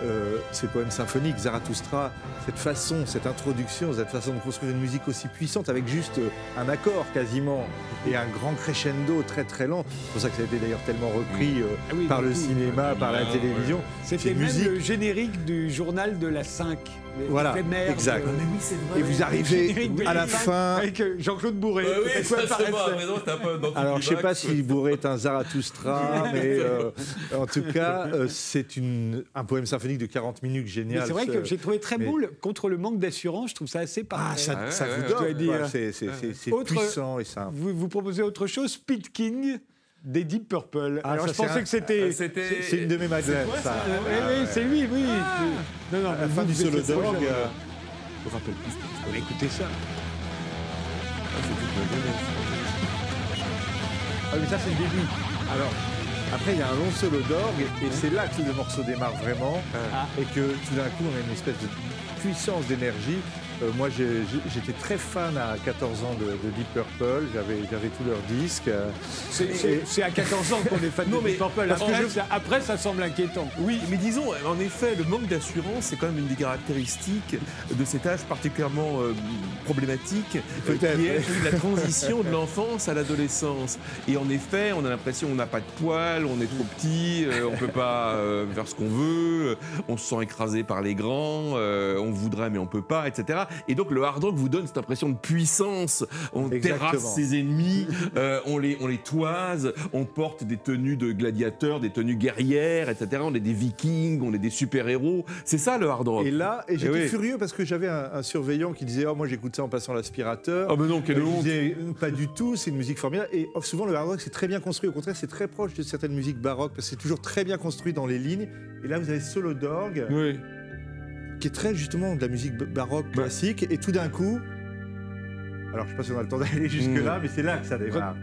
euh, ces poèmes symphoniques, Zarathustra, cette façon, cette introduction, cette façon de construire une musique aussi puissante avec juste euh, un accord quasiment et un grand crescendo très très lent. C'est pour ça que ça a été d'ailleurs tellement repris euh, Ah oui, par le cinéma, par la Ah, ouais. télévision. C'était musique. le générique du journal de la 5. Voilà, exact. oui, vrai. Et vous arrivez à la fin. Avec euh, Jean-Claude Bourré. Ouais, oui, ça, dans tout Alors, je sais pas si Bourré est un Zarathustra, mais euh, en tout cas, euh, c'est une- un poème symphonique de 40 minutes génial. c'est vrai que j'ai trouvé très mais- beau contre le manque d'assurance. Je trouve ça assez Ah, parfait. ça, Ouais, ça ouais, vous ouais, donne. C'est puissant et simple. Vous, vous proposez autre chose Pete King des Deep Purple. Ah, Alors ça, je pensais un- que c'était. Ah, C'était. C'est une de mes madeleines, ça. Euh, oui, oui, c'est lui, oui. Non, non, À la mais fin du solo d'orgue, euh, Je me rappelle plus. Mais écoutez ça. Ah oui, ça c'est le début. Alors, après il y a un long solo d'orgue et c'est là que le morceau démarre vraiment Ah. et que tout d'un coup on a une espèce de puissance d'énergie. Euh, moi j'étais très fan à 14 ans de, de Deep Purple, j'avais tous leurs disques. C'est- à 14 ans qu'on est fan Non, de Deep Purple. Après, je- ça, après, ça semble inquiétant. Oui, mais disons, en effet, le manque d'assurance, c'est quand même une des caractéristiques de cet âge particulièrement euh, problématique, euh, qui est la transition de l'enfance à l'adolescence. Et en effet, on a l'impression qu'on n'a pas de poils, on est trop petit, on peut pas faire ce qu'on veut, on se sent écrasé par les grands, on voudrait mais on peut pas, etc. Et donc le hard rock vous donne cette impression de puissance. On Exactement. terrasse ses ennemis, euh, on, les, on les toise, on porte des tenues de gladiateurs, des tenues guerrières, etc. On est des vikings, on est des super-héros. C'est ça le hard rock. Et là, et j'étais oui. furieux parce que j'avais un, un surveillant qui disait Oh, moi j'écoute ça en passant l'aspirateur. Ah, mais non, quelle Euh, honte. euh, Pas du tout, c'est une musique formidable. Et oh, souvent, le hard rock, c'est très bien construit. Au contraire, c'est très proche de certaines musiques baroques parce que c'est toujours très bien construit dans les lignes. Et là, vous avez solo d'orgue Oui. Qui est très justement de la musique baroque Bah. classique. Et tout d'un coup. Alors, je sais pas si on a le temps d'aller jusque-là, Mm. mais c'est là que ça démarre.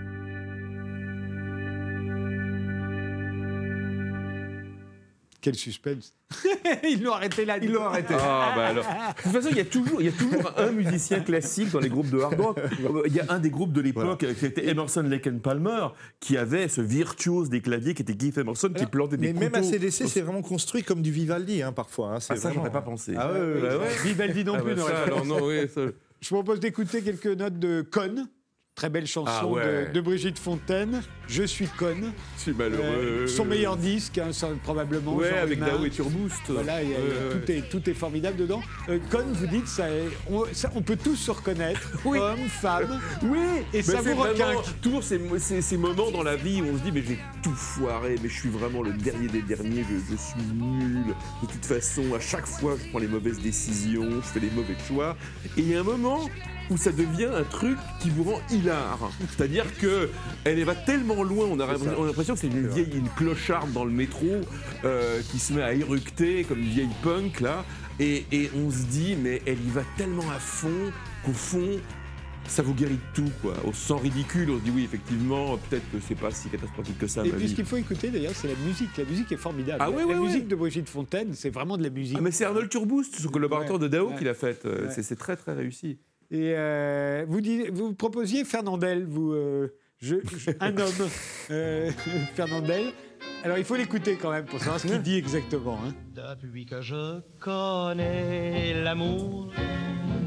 Quel suspense. Ils l'ont arrêté là. Ils l'ont arrêté. Ah, bah alors. De toute façon, il y, a toujours, il y a toujours un musicien classique dans les groupes de hard rock. Il y a un des groupes de l'époque qui était Emerson, Lake and Palmer, qui avait ce virtuose des claviers qui était Keith Emerson, qui Alors, plantait des Mais même à. CDC, c'est vraiment construit comme du Vivaldi, hein, parfois. hein. C'est Ah, ça, vraiment- j'aurais pas pensé. Ah ouais, ouais, Bah ouais. ouais. Vivaldi non Ah, plus bah, ça, alors, pensé. non, oui, ça- Je propose d'écouter quelques notes de Conne. Très belle chanson Ah ouais. de, de Brigitte Fontaine. Je suis Conne. Suis malheureux. Euh, son meilleur disque, hein, ça, probablement. Ouais, avec. Dao et Turboost. Voilà. Tout, est, tout est formidable dedans. Euh, Conne, vous dites, ça, est- on, ça- on peut tous se reconnaître, Oui. hommes, femmes, Oui, et mais ça c'est vous vraiment toujours ces, ces- ces moments dans la vie où on se dit mais j'ai tout foiré, mais je suis vraiment le dernier des derniers, je, je suis nul. De toute façon, à chaque fois, je prends les mauvaises décisions, je fais les mauvais choix. Et il y a un moment où ça devient un truc qui vous rend hilar. C'est-à-dire que elle va tellement loin, on a, on a l'impression que c'est une vieille, une clocharde dans le métro euh, qui se met à éructer comme une vieille punk là, et, et on se dit mais elle y va tellement à fond qu'au fond ça vous guérit de tout, quoi. Au sang ridicule, on se dit oui, effectivement, peut-être que c'est pas si catastrophique que ça. Et puis ce qu'il faut écouter d'ailleurs, c'est la musique. La musique est formidable. Ah ouais, la ouais, musique ouais. de Brigitte Fontaine, c'est vraiment de la musique. Ah, mais c'est Arnold Turboost, son collaborateur Ouais, de Dao, ouais. qui l'a fait. Euh, Ouais. C'est très très réussi. Et euh, vous, dites- vous proposiez Fernandel, vous, euh, je, je- un homme, euh, Fernandel. Alors il faut l'écouter quand même pour savoir ce qu'il dit exactement. hein. Depuis que je connais l'amour,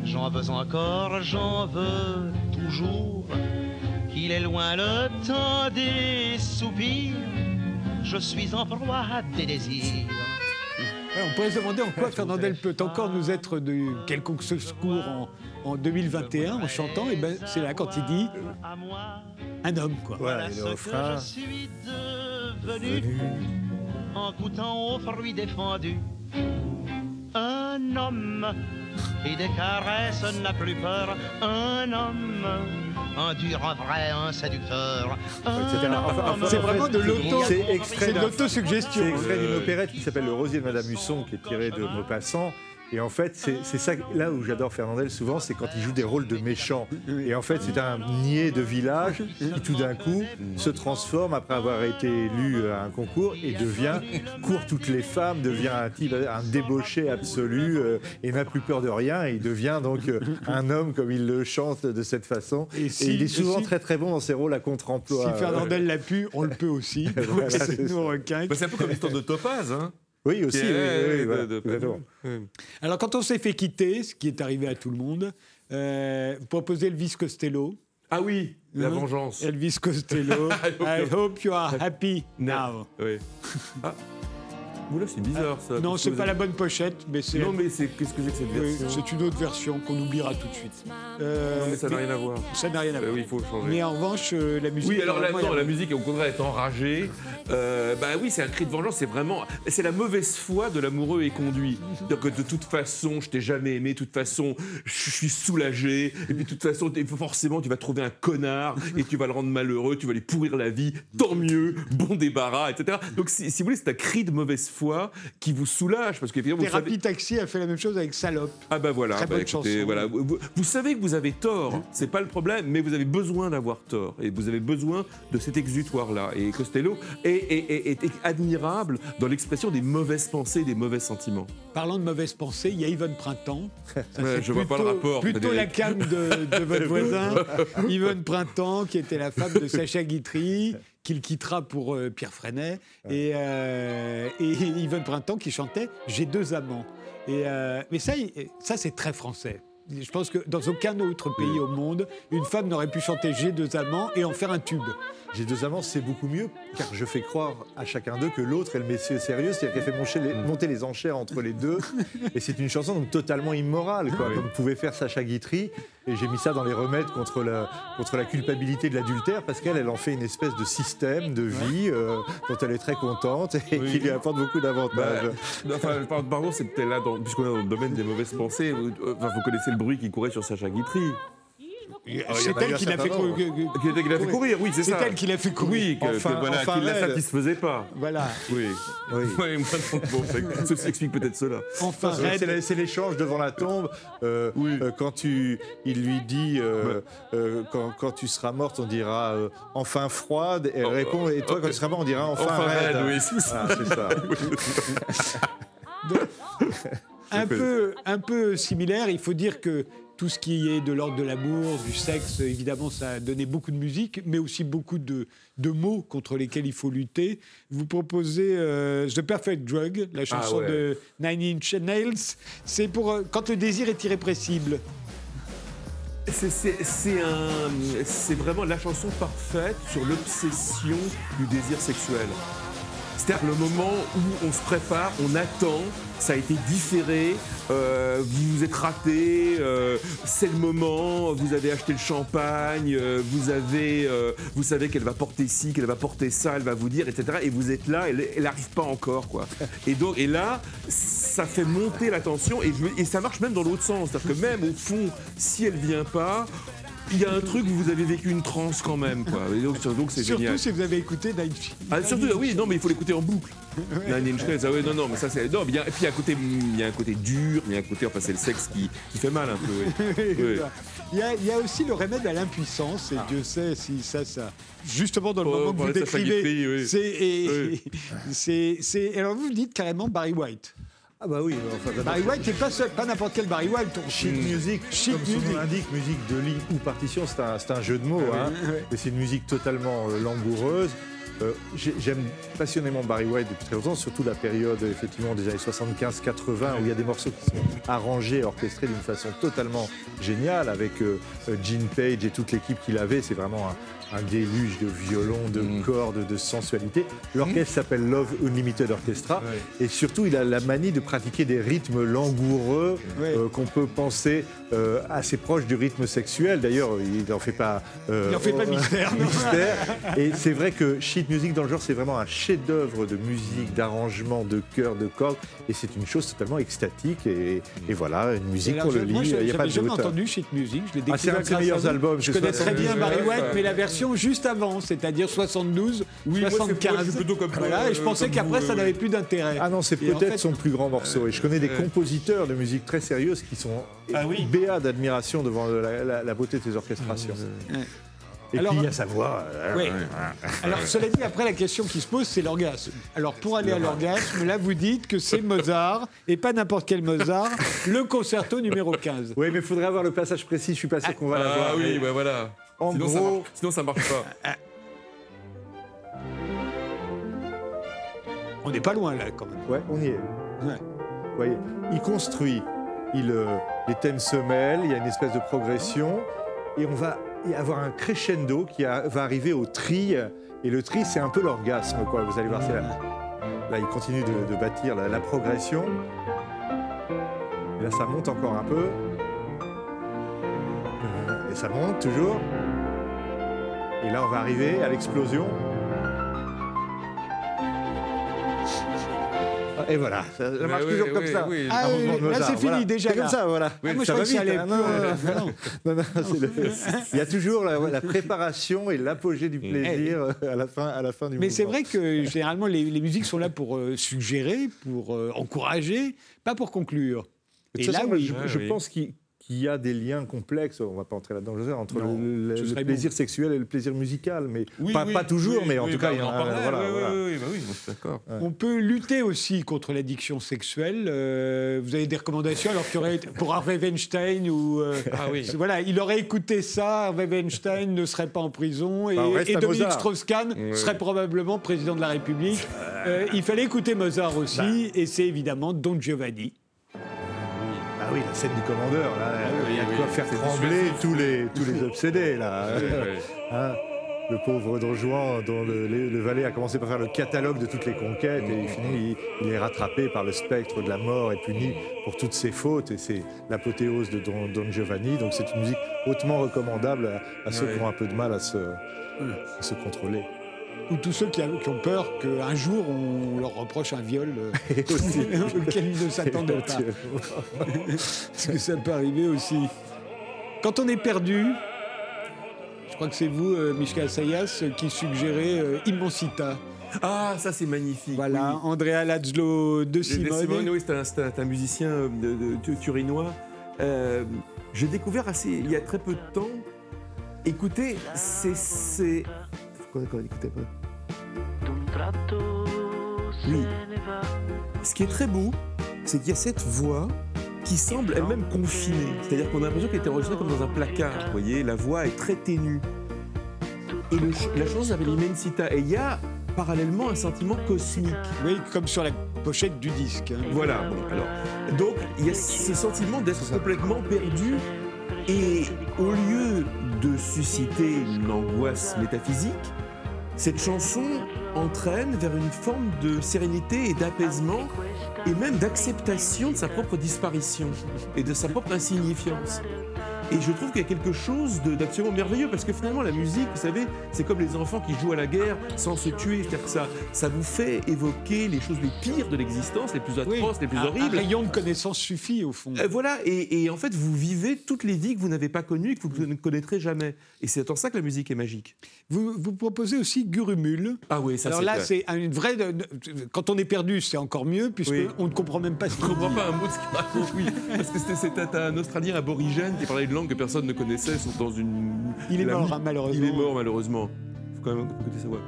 j'en veux encore, j'en veux toujours. Qu'il est loin le temps des soupirs, je suis en proie à des désirs. Ouais, on pourrait se demander en quoi Fernandel peut encore nous être de quelconque secours en, en 2021 en chantant. Et ben c'est là quand il dit À moi, un homme quoi. Voilà, le que refrain. je suis devenu en goûtant aux fruits défendus. Un homme et des caresses n'a plus peur. Un homme, un dur, un vrai, un séducteur. C'est en vraiment de l'auto, C'est extrait c'est de d'un- l'autosuggestion. C'est extrait d'une opérette qui s'appelle Le Rosier de Madame Husson, qui est tirée de Maupassant. Et en fait, c'est ça, là où j'adore Fernandel souvent, c'est quand il joue des rôles de méchants. Et en fait, c'est un niais de village qui tout d'un coup se transforme après avoir été élu à un concours et devient, court toutes les femmes, devient un type, un débauché absolu euh, et n'a plus peur de rien. Et il devient donc euh, un homme comme il le chante de cette façon. Et il est souvent si- très très bon dans ses rôles à contre-emploi. Si Fernandel l'a pu, on le peut aussi. Voilà, c'est c'est nous requins. Bah, c'est un peu comme l'histoire de Topaz. Hein, Oui, aussi. oui, est- oui, de- voilà, de- exactement. Ouais. Alors, quand on s'est fait quitter, ce qui est arrivé à tout le monde, euh, vous proposez Elvis Costello. Ah oui, la Mhm. vengeance. Elvis Costello, I hope you are happy now. Oui. Ah. Oula, c'est bizarre ça. Non, c'est pas la bonne pochette, mais c'est Non, mais c'est qu'est-ce que c'est que cette oui, version c'est une autre version qu'on oubliera tout de suite. Euh, Non, mais ça n'a rien à voir. Ça n'a rien à Euh, voir. oui, il faut changer. Mais en revanche, euh, la musique. Oui, alors là, non, il y a- la musique, au contraire, est enragée. Euh, bah oui, c'est un cri de vengeance, c'est vraiment. C'est la mauvaise foi de l'amoureux éconduit. C'est-à-dire que de toute façon, je t'ai jamais aimé, de toute façon, je suis soulagé. Et puis de toute façon, t'es- forcément, tu vas trouver un connard et tu vas le rendre malheureux, tu vas lui pourrir la vie, tant mieux, bon débarras, etc. Donc, si, si vous voulez, c'est un cri de mauvaise qui vous soulage. Parce que, évidemment, vous savez- Thérapie Taxi a fait la même chose avec Salope. Ah bah voilà, Très bah bonne écoutez, voilà. Vous, savez que vous avez tort, c'est pas le problème, mais vous avez besoin d'avoir tort et vous avez besoin de cet exutoire-là. Et Costello est, est- est- est admirable dans l'expression des mauvaises pensées, des mauvais sentiments. Parlant de mauvaises pensées, il y a Yvonne Printemps. Ça, Ouais, je vois pas le rapport, Plutôt la cam de, de votre voisin, Yvonne Printemps, qui était la femme de Sacha Guitry, qu'il quittera pour euh, Pierre Freinet. Et, euh, et Yvonne Printemps qui chantait J'ai deux amants. Et, euh, mais ça, ça c'est très français. Je pense que dans aucun autre pays au monde, une femme n'aurait pu chanter J'ai deux amants et en faire un tube. J'ai deux amants, c'est beaucoup mieux, car je fais croire à chacun d'eux que l'autre est le messier sérieux, c'est-à-dire qu'elle fait monter les, monter les enchères entre les deux. Et c'est une chanson donc totalement immorale, quoi, comme pouvait faire Sacha Guitry. Et j'ai mis ça dans les remèdes contre la, contre la culpabilité de l'adultère, parce qu'elle, elle en fait une espèce de système de vie euh, dont elle est très contente et qui lui apporte beaucoup d'avantages. Bah, enfin, par- pardon, c'est peut-être là, puisqu'on est dans le domaine des mauvaises pensées, euh, enfin, vous connaissez le bruit qui courait sur Sacha Guitry. C'est elle qui l'a fait, cou- nombre. que- que- Qui l'a fait courir, oui, c'est C'est ça. elle qui l'a fait courir. Oui, que, Enfin- que voilà, enfin qui ne la raide. satisfaisait pas. Voilà. Oui. Oui. Non, bon, ça- ceci explique peut-être cela. Enfin, C'est- C'est c'est l'échange devant la tombe. euh, Oui. euh, quand tu, il lui dit euh, euh, quand, quand tu seras morte, on dira euh, enfin froide. Et elle Oh, répond et toi quand tu seras mort, on dira enfin, Enfin, raide. raide, oui, c'est ça. Voilà, c'est ça. un peu, un peu similaire. Il faut dire que tout ce qui est de l'ordre de l'amour, du sexe, évidemment, ça a donné beaucoup de musique, mais aussi beaucoup de, de mots contre lesquels il faut lutter. Vous proposez euh, The Perfect Drug, la chanson ouais. de Nine Inch Nails. C'est pour euh, quand le désir est irrépressible. C'est vraiment la chanson parfaite sur l'obsession du désir sexuel. C'est-à-dire le moment où on se prépare, on attend, ça a été différé, euh, vous vous êtes raté, euh, c'est le moment, vous avez acheté le champagne, euh, vous avez, vous savez qu'elle va porter ci, qu'elle va porter ça, elle va vous dire, etc. Et vous êtes là, elle, elle arrive pas encore, quoi. Et donc, là, ça fait monter la tension et, ça marche même dans l'autre sens, c'est-à-dire que même au fond, si elle vient pas. Il y a un truc où vous avez vécu une transe quand même, quoi. Et donc, donc c'est Surtout génial. si vous avez écouté Nine Ah, surtout, ah oui, non, mais il faut l'écouter en boucle. Nine Inch Nails, ah ouais, non, non, mais ça c'est. A- et puis il y a un côté, il y a un côté dur, il y a un côté, enfin, c'est le sexe qui, qui fait mal un peu. Il y, a, il y a aussi le remède à l'impuissance, et Dieu sait si ça, ça. Justement, dans le Oh, moment que vous décrivez, oui. Oui. c'est- Alors, vous dites carrément Barry White. Ah bah oui, enfin, Barry White, c'est pas, seul- pas n'importe quel Barry White. on- Sheet music, Sheet comme son music. nom l'indique, musique de lit ou partition, c'est un, c'est un jeu de mots. hein. ouais. Et c'est une musique totalement euh, langoureuse. Euh, j'ai- J'aime passionnément Barry White depuis très longtemps, surtout la période effectivement des années 75-80 où il y a des morceaux qui sont arrangés, orchestrés d'une façon totalement géniale avec euh, euh, Gene Page et toute l'équipe qu'il avait. C'est vraiment un, un déluge de violons, de Mm. cordes, de sensualité. L'orchestre s'appelle Love Unlimited Orchestra et surtout il a la manie de pratiquer des rythmes langoureux euh, qu'on peut penser euh, assez proches du rythme sexuel. D'ailleurs, il n'en fait pas. euh, Il en fait pas mystère, mystère. Et c'est vrai que sheet music dans le genre, c'est vraiment un chef-d'œuvre de musique, d'arrangement, de chœur, de cordes. Et c'est une chose totalement extatique. Et, et voilà, une musique pour le lit. moi, je- Il n'y a pas j'avais de jamais entendu Sheet Music. Je l'ai Ah, c'est un découvert de ses meilleurs albums, Je connais très bien Ouais, White, mais la version juste avant, c'est-à-dire 72, Oui, moi, c'est- moi, je 75. suis plutôt comme voilà, et je euh, pensais qu'après, ça euh, n'avait plus d'intérêt. Ah non, c'est en peut-être fait- son plus grand morceau. Et je connais des Ouais. compositeurs de musique très sérieuses qui sont Ah oui. béats d'admiration devant la, la- la beauté de ses orchestrations. Ouais. Et Alors- puis il y a sa voix. euh. Alors, cela dit, après, la question qui se pose, c'est l'orgasme. Alors, pour aller à l'orgasme, là, vous dites que c'est Mozart, et pas n'importe quel Mozart, le concerto numéro 15. Oui, mais il faudrait avoir le passage précis. Je suis pas sûr qu'on va Ah l'avoir. oui, mais bah voilà. En sinon, ça marche, sinon ça marche pas. On n'est pas loin, là, quand même. Ouais, on y est. Ouais. Vous voyez, il construit, il, euh, les thèmes se mêlent, il y a une espèce de progression, et on va avoir un crescendo qui a- va arriver au tri, et le tri, c'est un peu l'orgasme, quoi. Vous allez voir, c'est là. Là, il continue de, de bâtir la, la progression. Et là, ça monte encore un peu. Et ça monte toujours. Et là, on va arriver à l'explosion. Et voilà, ça, ça marche oui, toujours oui, comme oui, ça. oui. Ah là, c'est fini, voilà. déjà, C'est comme ça, voilà. Ah, moi, je ça croyais va que ça vite. hein. Non, non, non. Il y a toujours la, la préparation et l'apogée du plaisir euh, à la fin, à la fin du Mais c'est vrai que généralement les, les musiques sont là pour euh, suggérer, pour euh, encourager, pas pour conclure. De Et toute là, façon, je, je oui. pense qu'il qu'il y a des liens complexes, on va pas entrer là-dedans, entre Non, le, plaisir sexuel et le plaisir musical, mais Oui, pas, oui, pas toujours, oui, mais en oui, tout cas, bah, il y on en a. parlait, voilà, oui, oui, voilà. oui, oui, bah oui, d'accord. On peut lutter aussi contre l'addiction sexuelle. Euh, vous avez des recommandations alors qu'il y aurait pour Harvey Weinstein ou euh, Ah oui. voilà, il aurait écouté ça. Harvey Weinstein ne serait pas en prison et, Bah, et Dominique. Strauss-Kahn serait probablement président de la République. Euh, il fallait écouter Mozart aussi et c'est évidemment Don Giovanni. Ah oui, la scène du commandeur, là, il y a de oui, quoi faire trembler tous les, tous les obsédés, là. Ouais. Hein, le pauvre Don Juan, dont le, le- le valet a commencé par faire le catalogue de toutes les conquêtes, et il finit, il, il est rattrapé par le spectre de la mort et puni pour toutes ses fautes, et c'est l'apothéose de Don, Don Giovanni. Donc c'est une musique hautement recommandable à, à ceux Ouais. qui ont un peu de mal à se, à se contrôler. Ou tous ceux qui, a- qui ont peur qu'un jour on leur reproche un viol euh, auquel ils ne s'attendaient pas. Parce que ça peut arriver aussi. Quand on est perdu, je crois que c'est vous, euh, Mishka Sayas, qui suggérez euh, Immensita. Ah, ça c'est magnifique. Voilà, oui. Andrea Lazzlo de De- de Simone. Simone, oui, c'est un, musicien euh, de, de- tu- turinois. Euh, J'ai découvert assez, il y a très peu de temps. Écoutez, c'est. Pas. Oui. Ce qui est très beau, c'est qu'il y a cette voix qui semble elle-même confinée. C'est-à-dire qu'on a l'impression qu'elle était enregistrée comme dans un placard. Vous voyez, la voix est très ténue. Et le ch- la chanson s'appelle Immensita. Et il y a parallèlement un sentiment cosmique. Oui, comme sur la pochette du disque. hein. Voilà, bon, alors. Donc, il y a ce sentiment d'être complètement perdu. Et au lieu de susciter une angoisse métaphysique, cette chanson entraîne vers une forme de sérénité et d'apaisement et même d'acceptation de sa propre disparition et de sa propre insignifiance. Et je trouve qu'il y a quelque chose de- d'absolument merveilleux parce que finalement la musique, vous savez, c'est comme les enfants qui jouent à la guerre sans se tuer. C'est-à-dire que ça, ça vous fait évoquer les choses les pires de l'existence, les plus Oui, atroces, les plus un- Un horribles. rayon de connaissance suffit, au fond. Euh, voilà, et, et en fait, vous vivez toutes les vies que vous n'avez pas connues et que vous ne connaîtrez jamais. Et c'est en ça que la musique est magique. Vous, vous proposez aussi Gurumul. Ah oui, ça Alors là, c'est une vraie. Quand on est perdu, c'est encore mieux, puisqu'on Oui. ne comprend même pas ce comprends dit. pas un mot de ce qu'il raconte, oui. Parce que c'était un Australien aborigène qui parlait une langue que personne ne connaissait, sont dans une. Il est la mort, hein, malheureusement. Il est mort, malheureusement. Faut quand même écouter sa voix.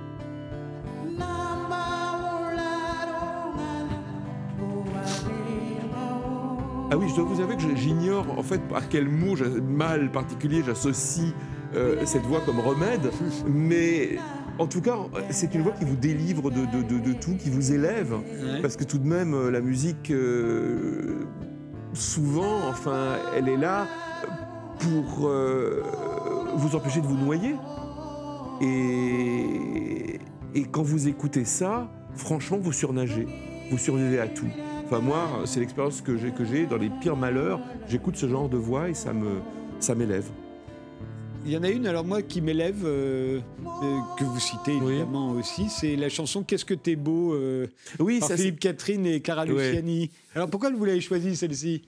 Ah oui, je dois vous avouer que j'ignore en fait à quel mot mal particulier j'associe euh, cette voix comme remède, mais en tout cas, c'est une voix qui vous délivre de, de- de- de tout, qui vous élève, Ouais. parce que tout de même, euh, la musique, euh, souvent, enfin, elle est là pour euh, vous empêcher de vous noyer. Et, et quand vous écoutez ça, franchement, vous surnagez, vous survivez à tout. Enfin, moi, c'est l'expérience que j'ai, que j'ai dans les pires malheurs. J'écoute ce genre de voix et ça me, ça m'élève. Il y en a une, alors moi, qui m'élève, euh, euh, que vous citez évidemment aussi, c'est la chanson Qu'est-ce que t'es beau euh, Oui, par ça, Philippe Catherine et Ouais. Luciani. Alors pourquoi vous l'avez choisie celle-ci?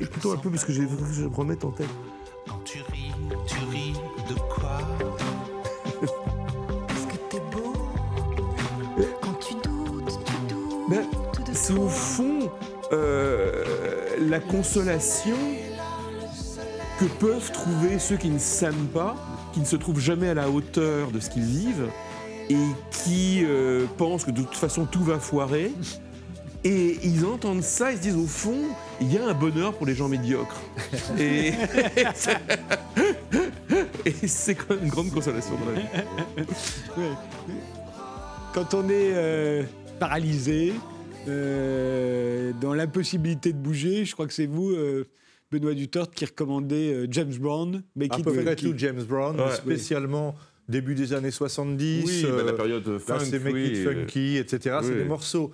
Écoutons un peu parce que je, je me remette en tête. Quand tu ris, tu ris de quoi? Est-ce que t'es beau Quand tu doutes, tu doutes Ben, c'est au fond euh, la consolation que peuvent trouver ceux qui ne s'aiment pas, qui ne se trouvent jamais à la hauteur de ce qu'ils vivent et qui euh, pensent que de toute façon tout va foirer. Et ils entendent ça, ils se disent au fond, il y a un bonheur pour les gens médiocres. Et, et c'est quand même une grande consolation dans la vie. Quand on est euh, paralysé, euh, dans l'impossibilité de bouger, je crois que c'est vous, euh, Benoît Duterte, qui recommandait euh, James Brown, À It peu tout James Brown, Ouais. spécialement début des années 70. Oui, euh, bah, la période là, funk, c'est Make oui, It Funky, etc. C'est des morceaux.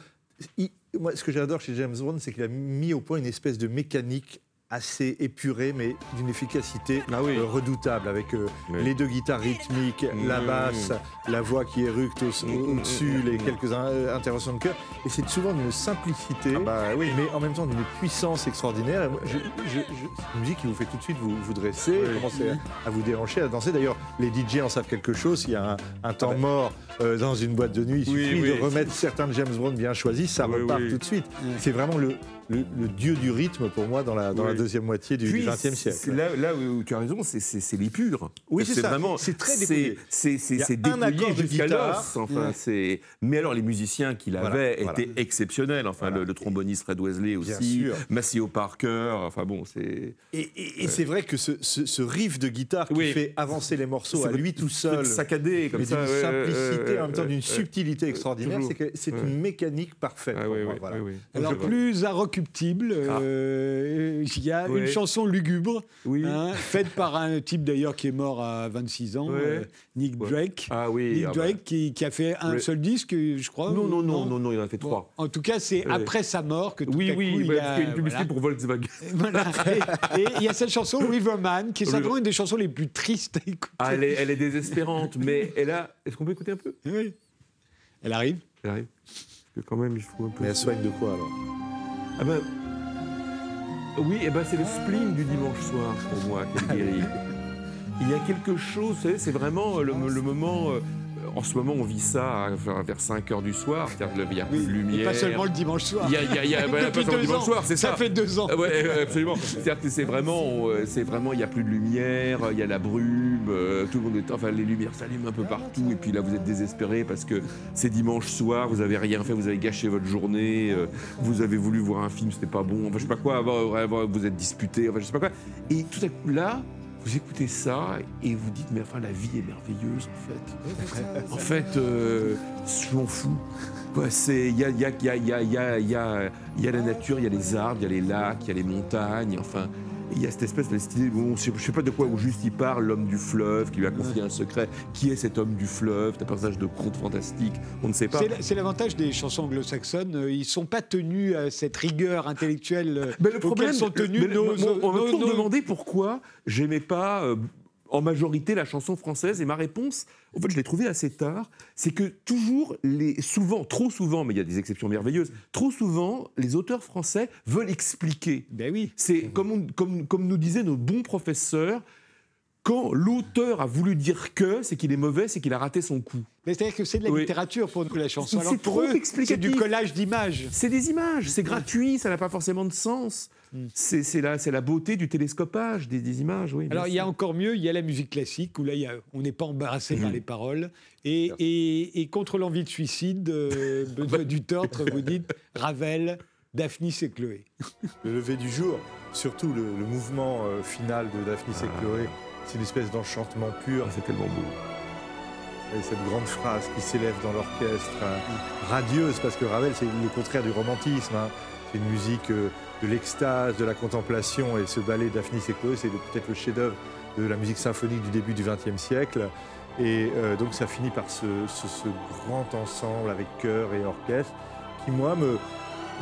Moi, ce que j'adore chez James Brown, c'est qu'il a mis au point une espèce de mécanique assez épurée, mais d'une efficacité Ah oui. euh, redoutable, avec euh, Oui. les deux guitares rythmiques, la Mm. basse, la voix qui éructe au- Mm, au-dessus, les quelques euh, interventions de chœur. Et c'est souvent d'une simplicité, mais en même temps d'une puissance extraordinaire. Je- je- je- c'est une musique qui vous fait tout de suite vous, vous dresser, commencer à, à vous déhancher, à danser. D'ailleurs, les DJ en savent quelque chose. S'il y a un, un temps Ah ouais. mort euh, dans une boîte de nuit, il suffit de remettre certains de James Brown bien choisis, ça repart tout de suite. C'est vraiment le, le- le dieu du rythme pour moi dans la, dans la Oui. deuxième moitié du XXe siècle. Là, là où tu as raison, c'est- l'épure. Oui, c'est vraiment, C'est très dépouillé. C'est un accord de guitare. Enfin, c'est. Mais alors, les musiciens qu'il avait voilà. étaient exceptionnels. Enfin, Voilà. le, le tromboniste Fred Wesley aussi. Maceo Parker. Enfin bon, c'est. Et, et- et c'est vrai que ce, ce- ce riff de guitare qui Oui. fait avancer les morceaux à lui tout seul, saccadé comme mais ça. d'une simplicité, en même temps d'une subtilité extraordinaire, c'est que c'est Ouais. une mécanique parfaite. Ah, pour oui, inrecuptible, euh, il y a Ouais. une chanson lugubre, Oui. hein, faite par un type d'ailleurs qui est mort à 26 ans, Ouais. euh, Nick Ouais. Drake. Ah oui. Nick ah bah. Drake qui, qui a fait un seul disque, je crois. Non, non, non, non, non, il en a fait Bon, trois. en tout cas, c'est Ouais. après sa mort que tout Oui, à coup, oui, il bah, y parce a, qu'il y a une publicité voilà. pour Volkswagen. Voilà. Et- il y a cette chanson Riverman, qui est certainement une des chansons les plus tristes à écouter. Ah, elle est, elle est désespérante, mais elle a. Est-ce qu'on peut écouter un peu? Oui. Elle arrive? Elle arrive. Parce que quand même, il faut un peu. Mais elle soigne de quoi alors? Ah ben. Oui, eh ben c'est le spleen du dimanche soir pour moi guérit. Il y a quelque chose, c'est vraiment le, le moment. Euh, en ce moment, on vit ça vers, vers 5 heures du soir, c'est-à-dire qu'il n'y a plus de Et lumière. pas seulement le dimanche soir. Il y a, il y a- il y a- bah, Depuis pas seulement le dimanche ans. soir, c'est ça. Ça fait deux ans. Ouais, absolument. C'est-à-dire que c'est vraiment, euh, c'est vraiment, il n'y a plus de lumière, il y a la brume, euh, tout le monde est, enfin, les lumières s'allument un peu partout, et puis là, vous êtes désespéré parce que c'est dimanche soir, vous avez rien fait, vous avez gâché votre journée, vous avez voulu voir un film, c'était pas bon, enfin, je sais pas quoi, vous êtes disputé, enfin, je sais pas quoi. Et tout à coup, là, vous écoutez ça et vous dites, mais enfin, la vie est merveilleuse, en fait. En fait, euh, je m'en fous. Il y a, y a la nature, il y a les arbres, il y a les lacs, il y a les montagnes, enfin. Il y a cette espèce de style, bon, je sais pas de quoi, où juste il parle, l'homme du fleuve, qui lui a confié un secret. Qui est cet homme du fleuve? C'est un personnage de conte fantastique, on ne sait pas. C'est la- C'est l'avantage des chansons anglo-saxonnes. euh, Ils sont pas tenus à cette rigueur intellectuelle euh, Mais le problème, sont tenus mais nos, on m'a toujours demandé pourquoi j'aimais pas euh, en majorité la chanson française et ma réponse, en fait, je l'ai trouvée assez tard, c'est que toujours, les, souvent, trop souvent, mais il y a des exceptions merveilleuses, trop souvent, les auteurs français veulent expliquer. Ben oui. C'est comme, on- comme, comme nous disaient nos bons professeurs, quand l'auteur a voulu dire que, c'est qu'il est mauvais, c'est qu'il a raté son coup. Mais c'est-à-dire que c'est de la Oui. littérature pour nous, la chanson. C'est trop eux, c'est du collage d'images. C'est des images, c'est gratuit, ça n'a pas forcément de sens. C'est c'est la, beauté du télescopage des, des images, oui. Alors il y a encore mieux, il y a la musique classique où là il y a- on n'est pas embarrassé par les paroles. Et, et- et contre l'envie de suicide, euh, Benoît Dutortre, vous dites Ravel, Daphnis et Chloé. Le lever du jour, surtout le, le mouvement euh, final de Daphnis et Chloé, c'est une espèce d'enchantement pur. Ah, c'est tellement beau. Et cette grande phrase qui s'élève dans l'orchestre, hein, radieuse, parce que Ravel, c'est le contraire du romantisme. hein. C'est une musique euh, de l'extase, de la contemplation, et ce ballet Daphnis et Chloé, c'est peut-être le chef-d'œuvre de la musique symphonique du début du XXe siècle. Et euh, donc ça finit par ce, ce- ce grand ensemble avec chœur et orchestre, qui moi me,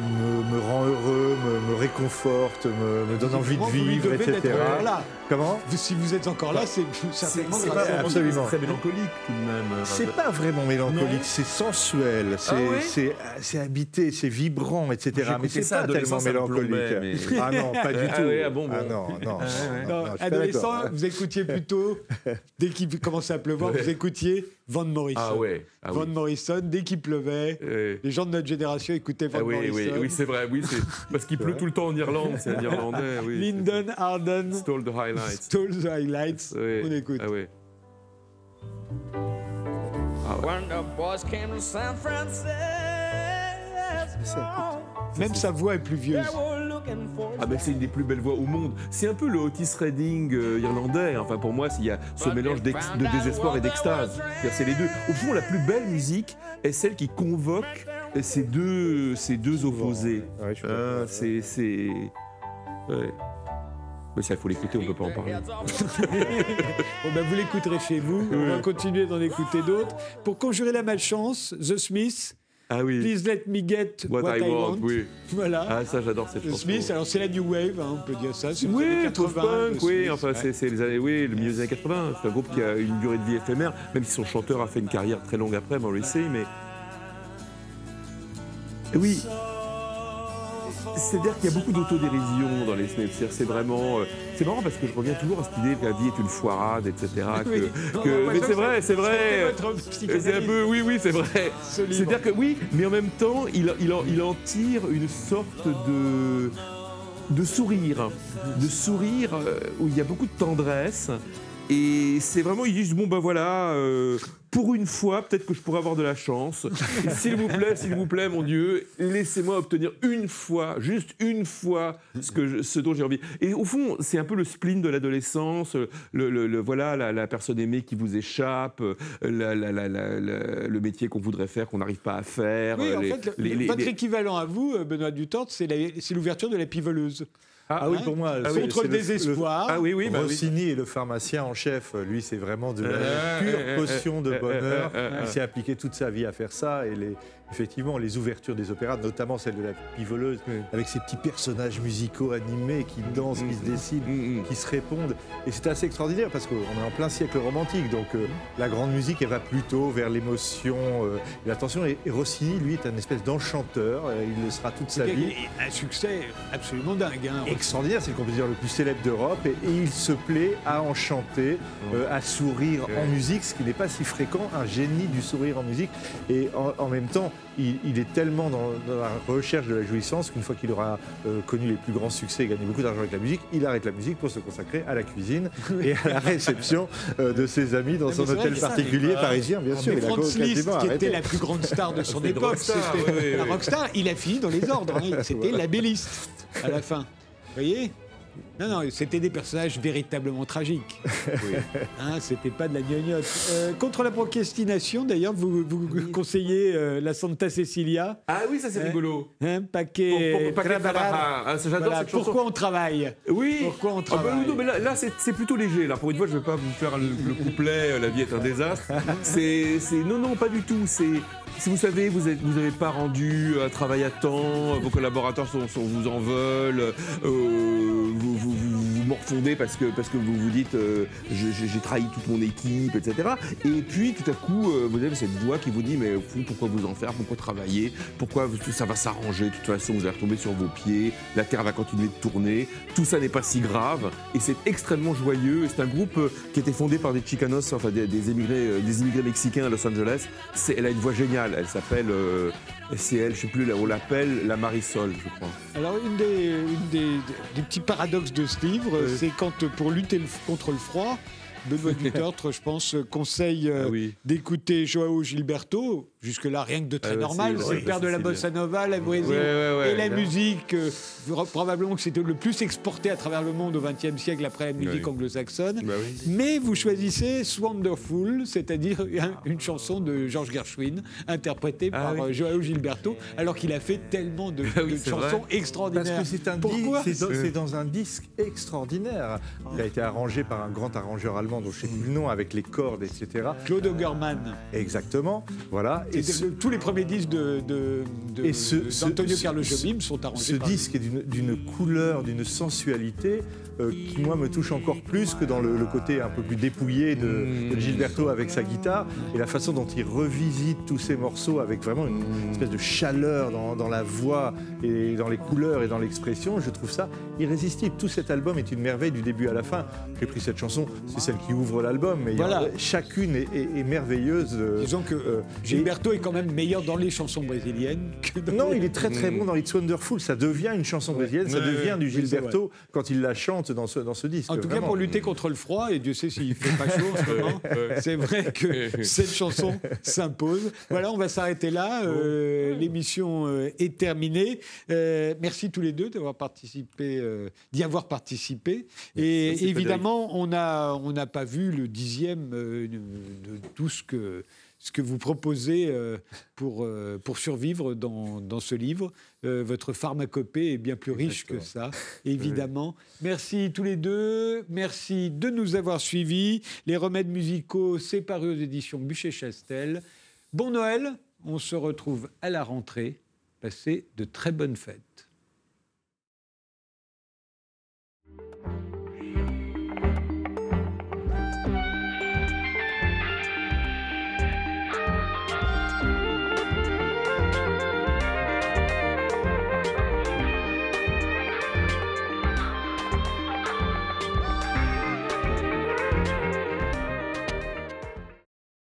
me, me rend heureux, me, me réconforte, me, me donne envie de vivre, etc. là. Comment Si vous êtes encore là, c'est certainement c'est pas absolument. très mélancolique tout de même. C'est pas vraiment mélancolique, c'est sensuel, c'est Ah ouais c'est- habité, c'est vibrant, etc. Mais c'est ça, pas tellement mélancolique. plombait, mais- Ah non, pas du Ah tout. ouais, ah bon, Ah bon. non, non, pas adolescent, vous écoutiez plutôt, dès qu'il commençait à pleuvoir, vous écoutiez Van Morrison. Ah ouais. Ah Van oui. Morrison, dès qu'il pleuvait, Euh, les gens de notre génération écoutaient Van ah oui, Morrison. oui, oui, c'est vrai, oui, c'est parce qu'il pleut tout le temps en Irlande, c'est un Irlandais, oui. Lyndon Arden, Stole the highlights. Stole the Highlights. Oui. On écoute. Ah oui. When the boys came to San Francisco, Même sa voix est plus vieuse. Ah ben c'est une des plus belles voix au monde. C'est un peu le Otis Redding euh, irlandais. Enfin pour moi, il y a ce mélange de désespoir et d'extase. C'est les deux. Au fond, la plus belle musique est celle qui convoque ces deux, ces deux opposés. Ouais, je suis d'accord. c'est, c'est, ouais. Mais ça, il faut l'écouter, on peut pas en parler. Bon, ben, vous l'écouterez chez vous. On va continuer d'en écouter d'autres. Pour conjurer la malchance, The Smiths, Ah oui. Please Let Me Get What, I, want, oui. Voilà. Ah ça, j'adore cette The chanson. Smiths, alors c'est la New Wave, hein, on peut dire ça. c'est les Oui, années 80, post-punk, The oui, enfin ouais. c'est, les années, oui, le milieu des années 80. C'est un groupe qui a une durée de vie éphémère, même si son chanteur a fait une carrière très longue après, Morrissey, mais oui. C'est-à-dire qu'il y a beaucoup d'autodérision dans les. C'est-à-dire, C'est vraiment, euh, c'est marrant parce que je reviens toujours à cette idée que la vie est une foirade, etc. que- Oui. que- On a mais c'est vrai, c'est vrai. C'est un peu, oui, oui, c'est vrai. C'est-à-dire que oui, mais en même temps, il, il, en, il en tire une sorte de, de sourire, de sourire euh, où il y a beaucoup de tendresse. Et c'est vraiment, ils disent, bon ben voilà, euh, pour une fois, peut-être que je pourrais avoir de la chance. S'il vous plaît, s'il vous plaît, mon Dieu, laissez-moi obtenir une fois, juste une fois, ce, que je- ce dont j'ai envie. Et au fond, c'est un peu le spleen de l'adolescence, le, le- le- voilà, la, la personne aimée qui vous échappe, la- la- la- le métier qu'on voudrait faire, qu'on n'arrive pas à faire. Oui, en les- fait, le- les- les- votre équivalent à vous, euh, Benoît Dutort, c'est l'ouverture de la pivoleuse. Ah oui, Hein pour moi, Ah c'est- oui, Contre le le- désespoir. Ah oui, oui, bah oui. Rossini est le pharmacien en chef. Lui, c'est vraiment de la Euh, pure euh, potion de euh, bonheur. euh, euh, euh, Il s'est appliqué toute sa vie à faire ça. Et les, effectivement, les ouvertures des opéras, notamment celle de la pivoleuse, avec ces petits personnages musicaux animés qui dansent, qui se décident, Mm, mm. qui se répondent. Et c'est assez extraordinaire parce qu'on est en plein siècle romantique. Donc euh, la grande musique, elle va plutôt vers l'émotion euh, et l'attention. Et, et Rossini, lui, est un espèce d'enchanteur. Euh, Il le sera toute sa vie. un succès absolument dingue. hein. extraordinaire, c'est le compositeur le plus célèbre d'Europe et, et il se plaît à enchanter, euh, à sourire en musique, ce qui n'est pas si fréquent, un génie du sourire en musique. Et en, en même temps, il, il est tellement dans, dans la recherche de la jouissance qu'une fois qu'il aura euh, connu les plus grands succès et gagné beaucoup d'argent avec la musique, il arrête la musique pour se consacrer à la cuisine et à la réception euh, de ses amis dans son mais hôtel ça, particulier parisien, bien sûr. mais Franz Liszt, qui arrêté. était la plus grande star de son époque, rockstar, c'était oui, oui, la rockstar, il a fini dans les ordres. hein. C'était labelliste à la fin. Vous voyez? Non, non, c'était des personnages véritablement tragiques. Hein, c'était pas de la gnognotte. Euh, contre la procrastination, d'ailleurs, vous, vous conseillez euh, la Santa Cecilia. Ah oui, ça c'est Hein rigolo. Un paquet. Pour- pour-. Ah, ça, j'adore Voilà, cette chanson. Pourquoi on travaille? Oui. Pourquoi on Ah bah, travaille? non, mais là, là, c'est plutôt léger. Là, pour une fois, je vais pas vous faire le, le couplet. euh, La vie est un désastre. C'est- non, non, pas du tout. C'est, si vous savez, vous n'avez pas rendu un travail à temps, vos collaborateurs sont, vous en veulent, euh, vous, vous, morfondez parce que, parce que vous vous dites euh, j'ai trahi toute mon équipe, etc. Et puis tout à coup, euh, vous avez cette voix qui vous dit mais au pourquoi vous en faire, pourquoi travailler, pourquoi ça va s'arranger, de toute façon vous allez retomber sur vos pieds, la Terre va continuer de tourner, tout ça n'est pas si grave. Et c'est extrêmement joyeux. C'est un groupe euh, qui a été fondé par des Chicanos, enfin des, des immigrés, euh, des immigrés mexicains à Los Angeles. Elle a une voix géniale, elle s'appelle, c'est elle, je sais plus, on l'appelle la Marisol, je crois. Alors, une des, une des, des petits paradoxes de ce livre, c'est quand, euh, pour lutter le- contre le froid, Benoît Dutertre, je pense, euh, conseille euh, Ah oui. d'écouter Joao Gilberto. Jusque-là, rien que de très Ah ouais, normal. c'est- le père de la bossa nova, la Brésil. Ouais, ouais, ouais, et la musique, euh, probablement que c'était le plus exporté à travers le monde au XXe siècle après la musique anglo-saxonne. Bah oui. Mais vous choisissez Wonderful, c'est-à-dire un- une chanson de George Gershwin, interprétée Ah par oui. euh, Joao Gilberto, alors qu'il a fait tellement de, Ah oui, de c'est chansons vrai. extraordinaires. Parce que c'est un Pourquoi disque, c'est dans, c'est dans un disque extraordinaire. Il a été arrangé par un grand arrangeur allemand dont je ne sais plus le nom, avec les cordes, etc. Claude Ogerman. Exactement. Voilà. Et C'était ce, le- tous les premiers disques de, de, de- Et ce- ce- Carlos Jobim sont arrangés ce par disque est d'une- couleur, d'une sensualité euh, qui, moi, me touche encore plus que dans le, le côté un peu plus dépouillé de, de Gilberto avec sa guitare et la façon dont il revisite tous ces morceaux avec vraiment une espèce de chaleur dans, dans la voix et dans les couleurs et dans l'expression. Je trouve ça irrésistible. Tout cet album est une merveille du début à la fin. J'ai pris cette chanson, c'est celle qui ouvre l'album, mais a- Voilà. chacune est, est- est merveilleuse. euh, Disons que euh, Gilberto est quand même meilleur dans les chansons brésiliennes que dans non, les- il est très très bon dans It's Wonderful. Ça devient une chanson brésilienne, ça devient du oui, Gilberto quand il la chante dans ce, dans ce disque. En tout cas, pour lutter contre le froid, et Dieu sait s'il fait pas chaud en ce moment, c'est vrai que cette chanson s'impose. Voilà, on va s'arrêter là. Euh, L'émission euh, est terminée. Euh, merci tous les deux d'avoir participé, euh, d'y avoir participé. Et Merci, évidemment, on n'a on n'a pas vu le dixième de tout ce que ce que vous proposez euh, pour, euh, pour survivre dans, dans ce livre. Euh, votre pharmacopée est bien plus riche que ça, évidemment. Merci tous les deux. Merci de nous avoir suivis. Les remèdes musicaux, c'est paru aux éditions Bûcher-Chastel. Bon Noël. On se retrouve à la rentrée. Passez de très bonnes fêtes.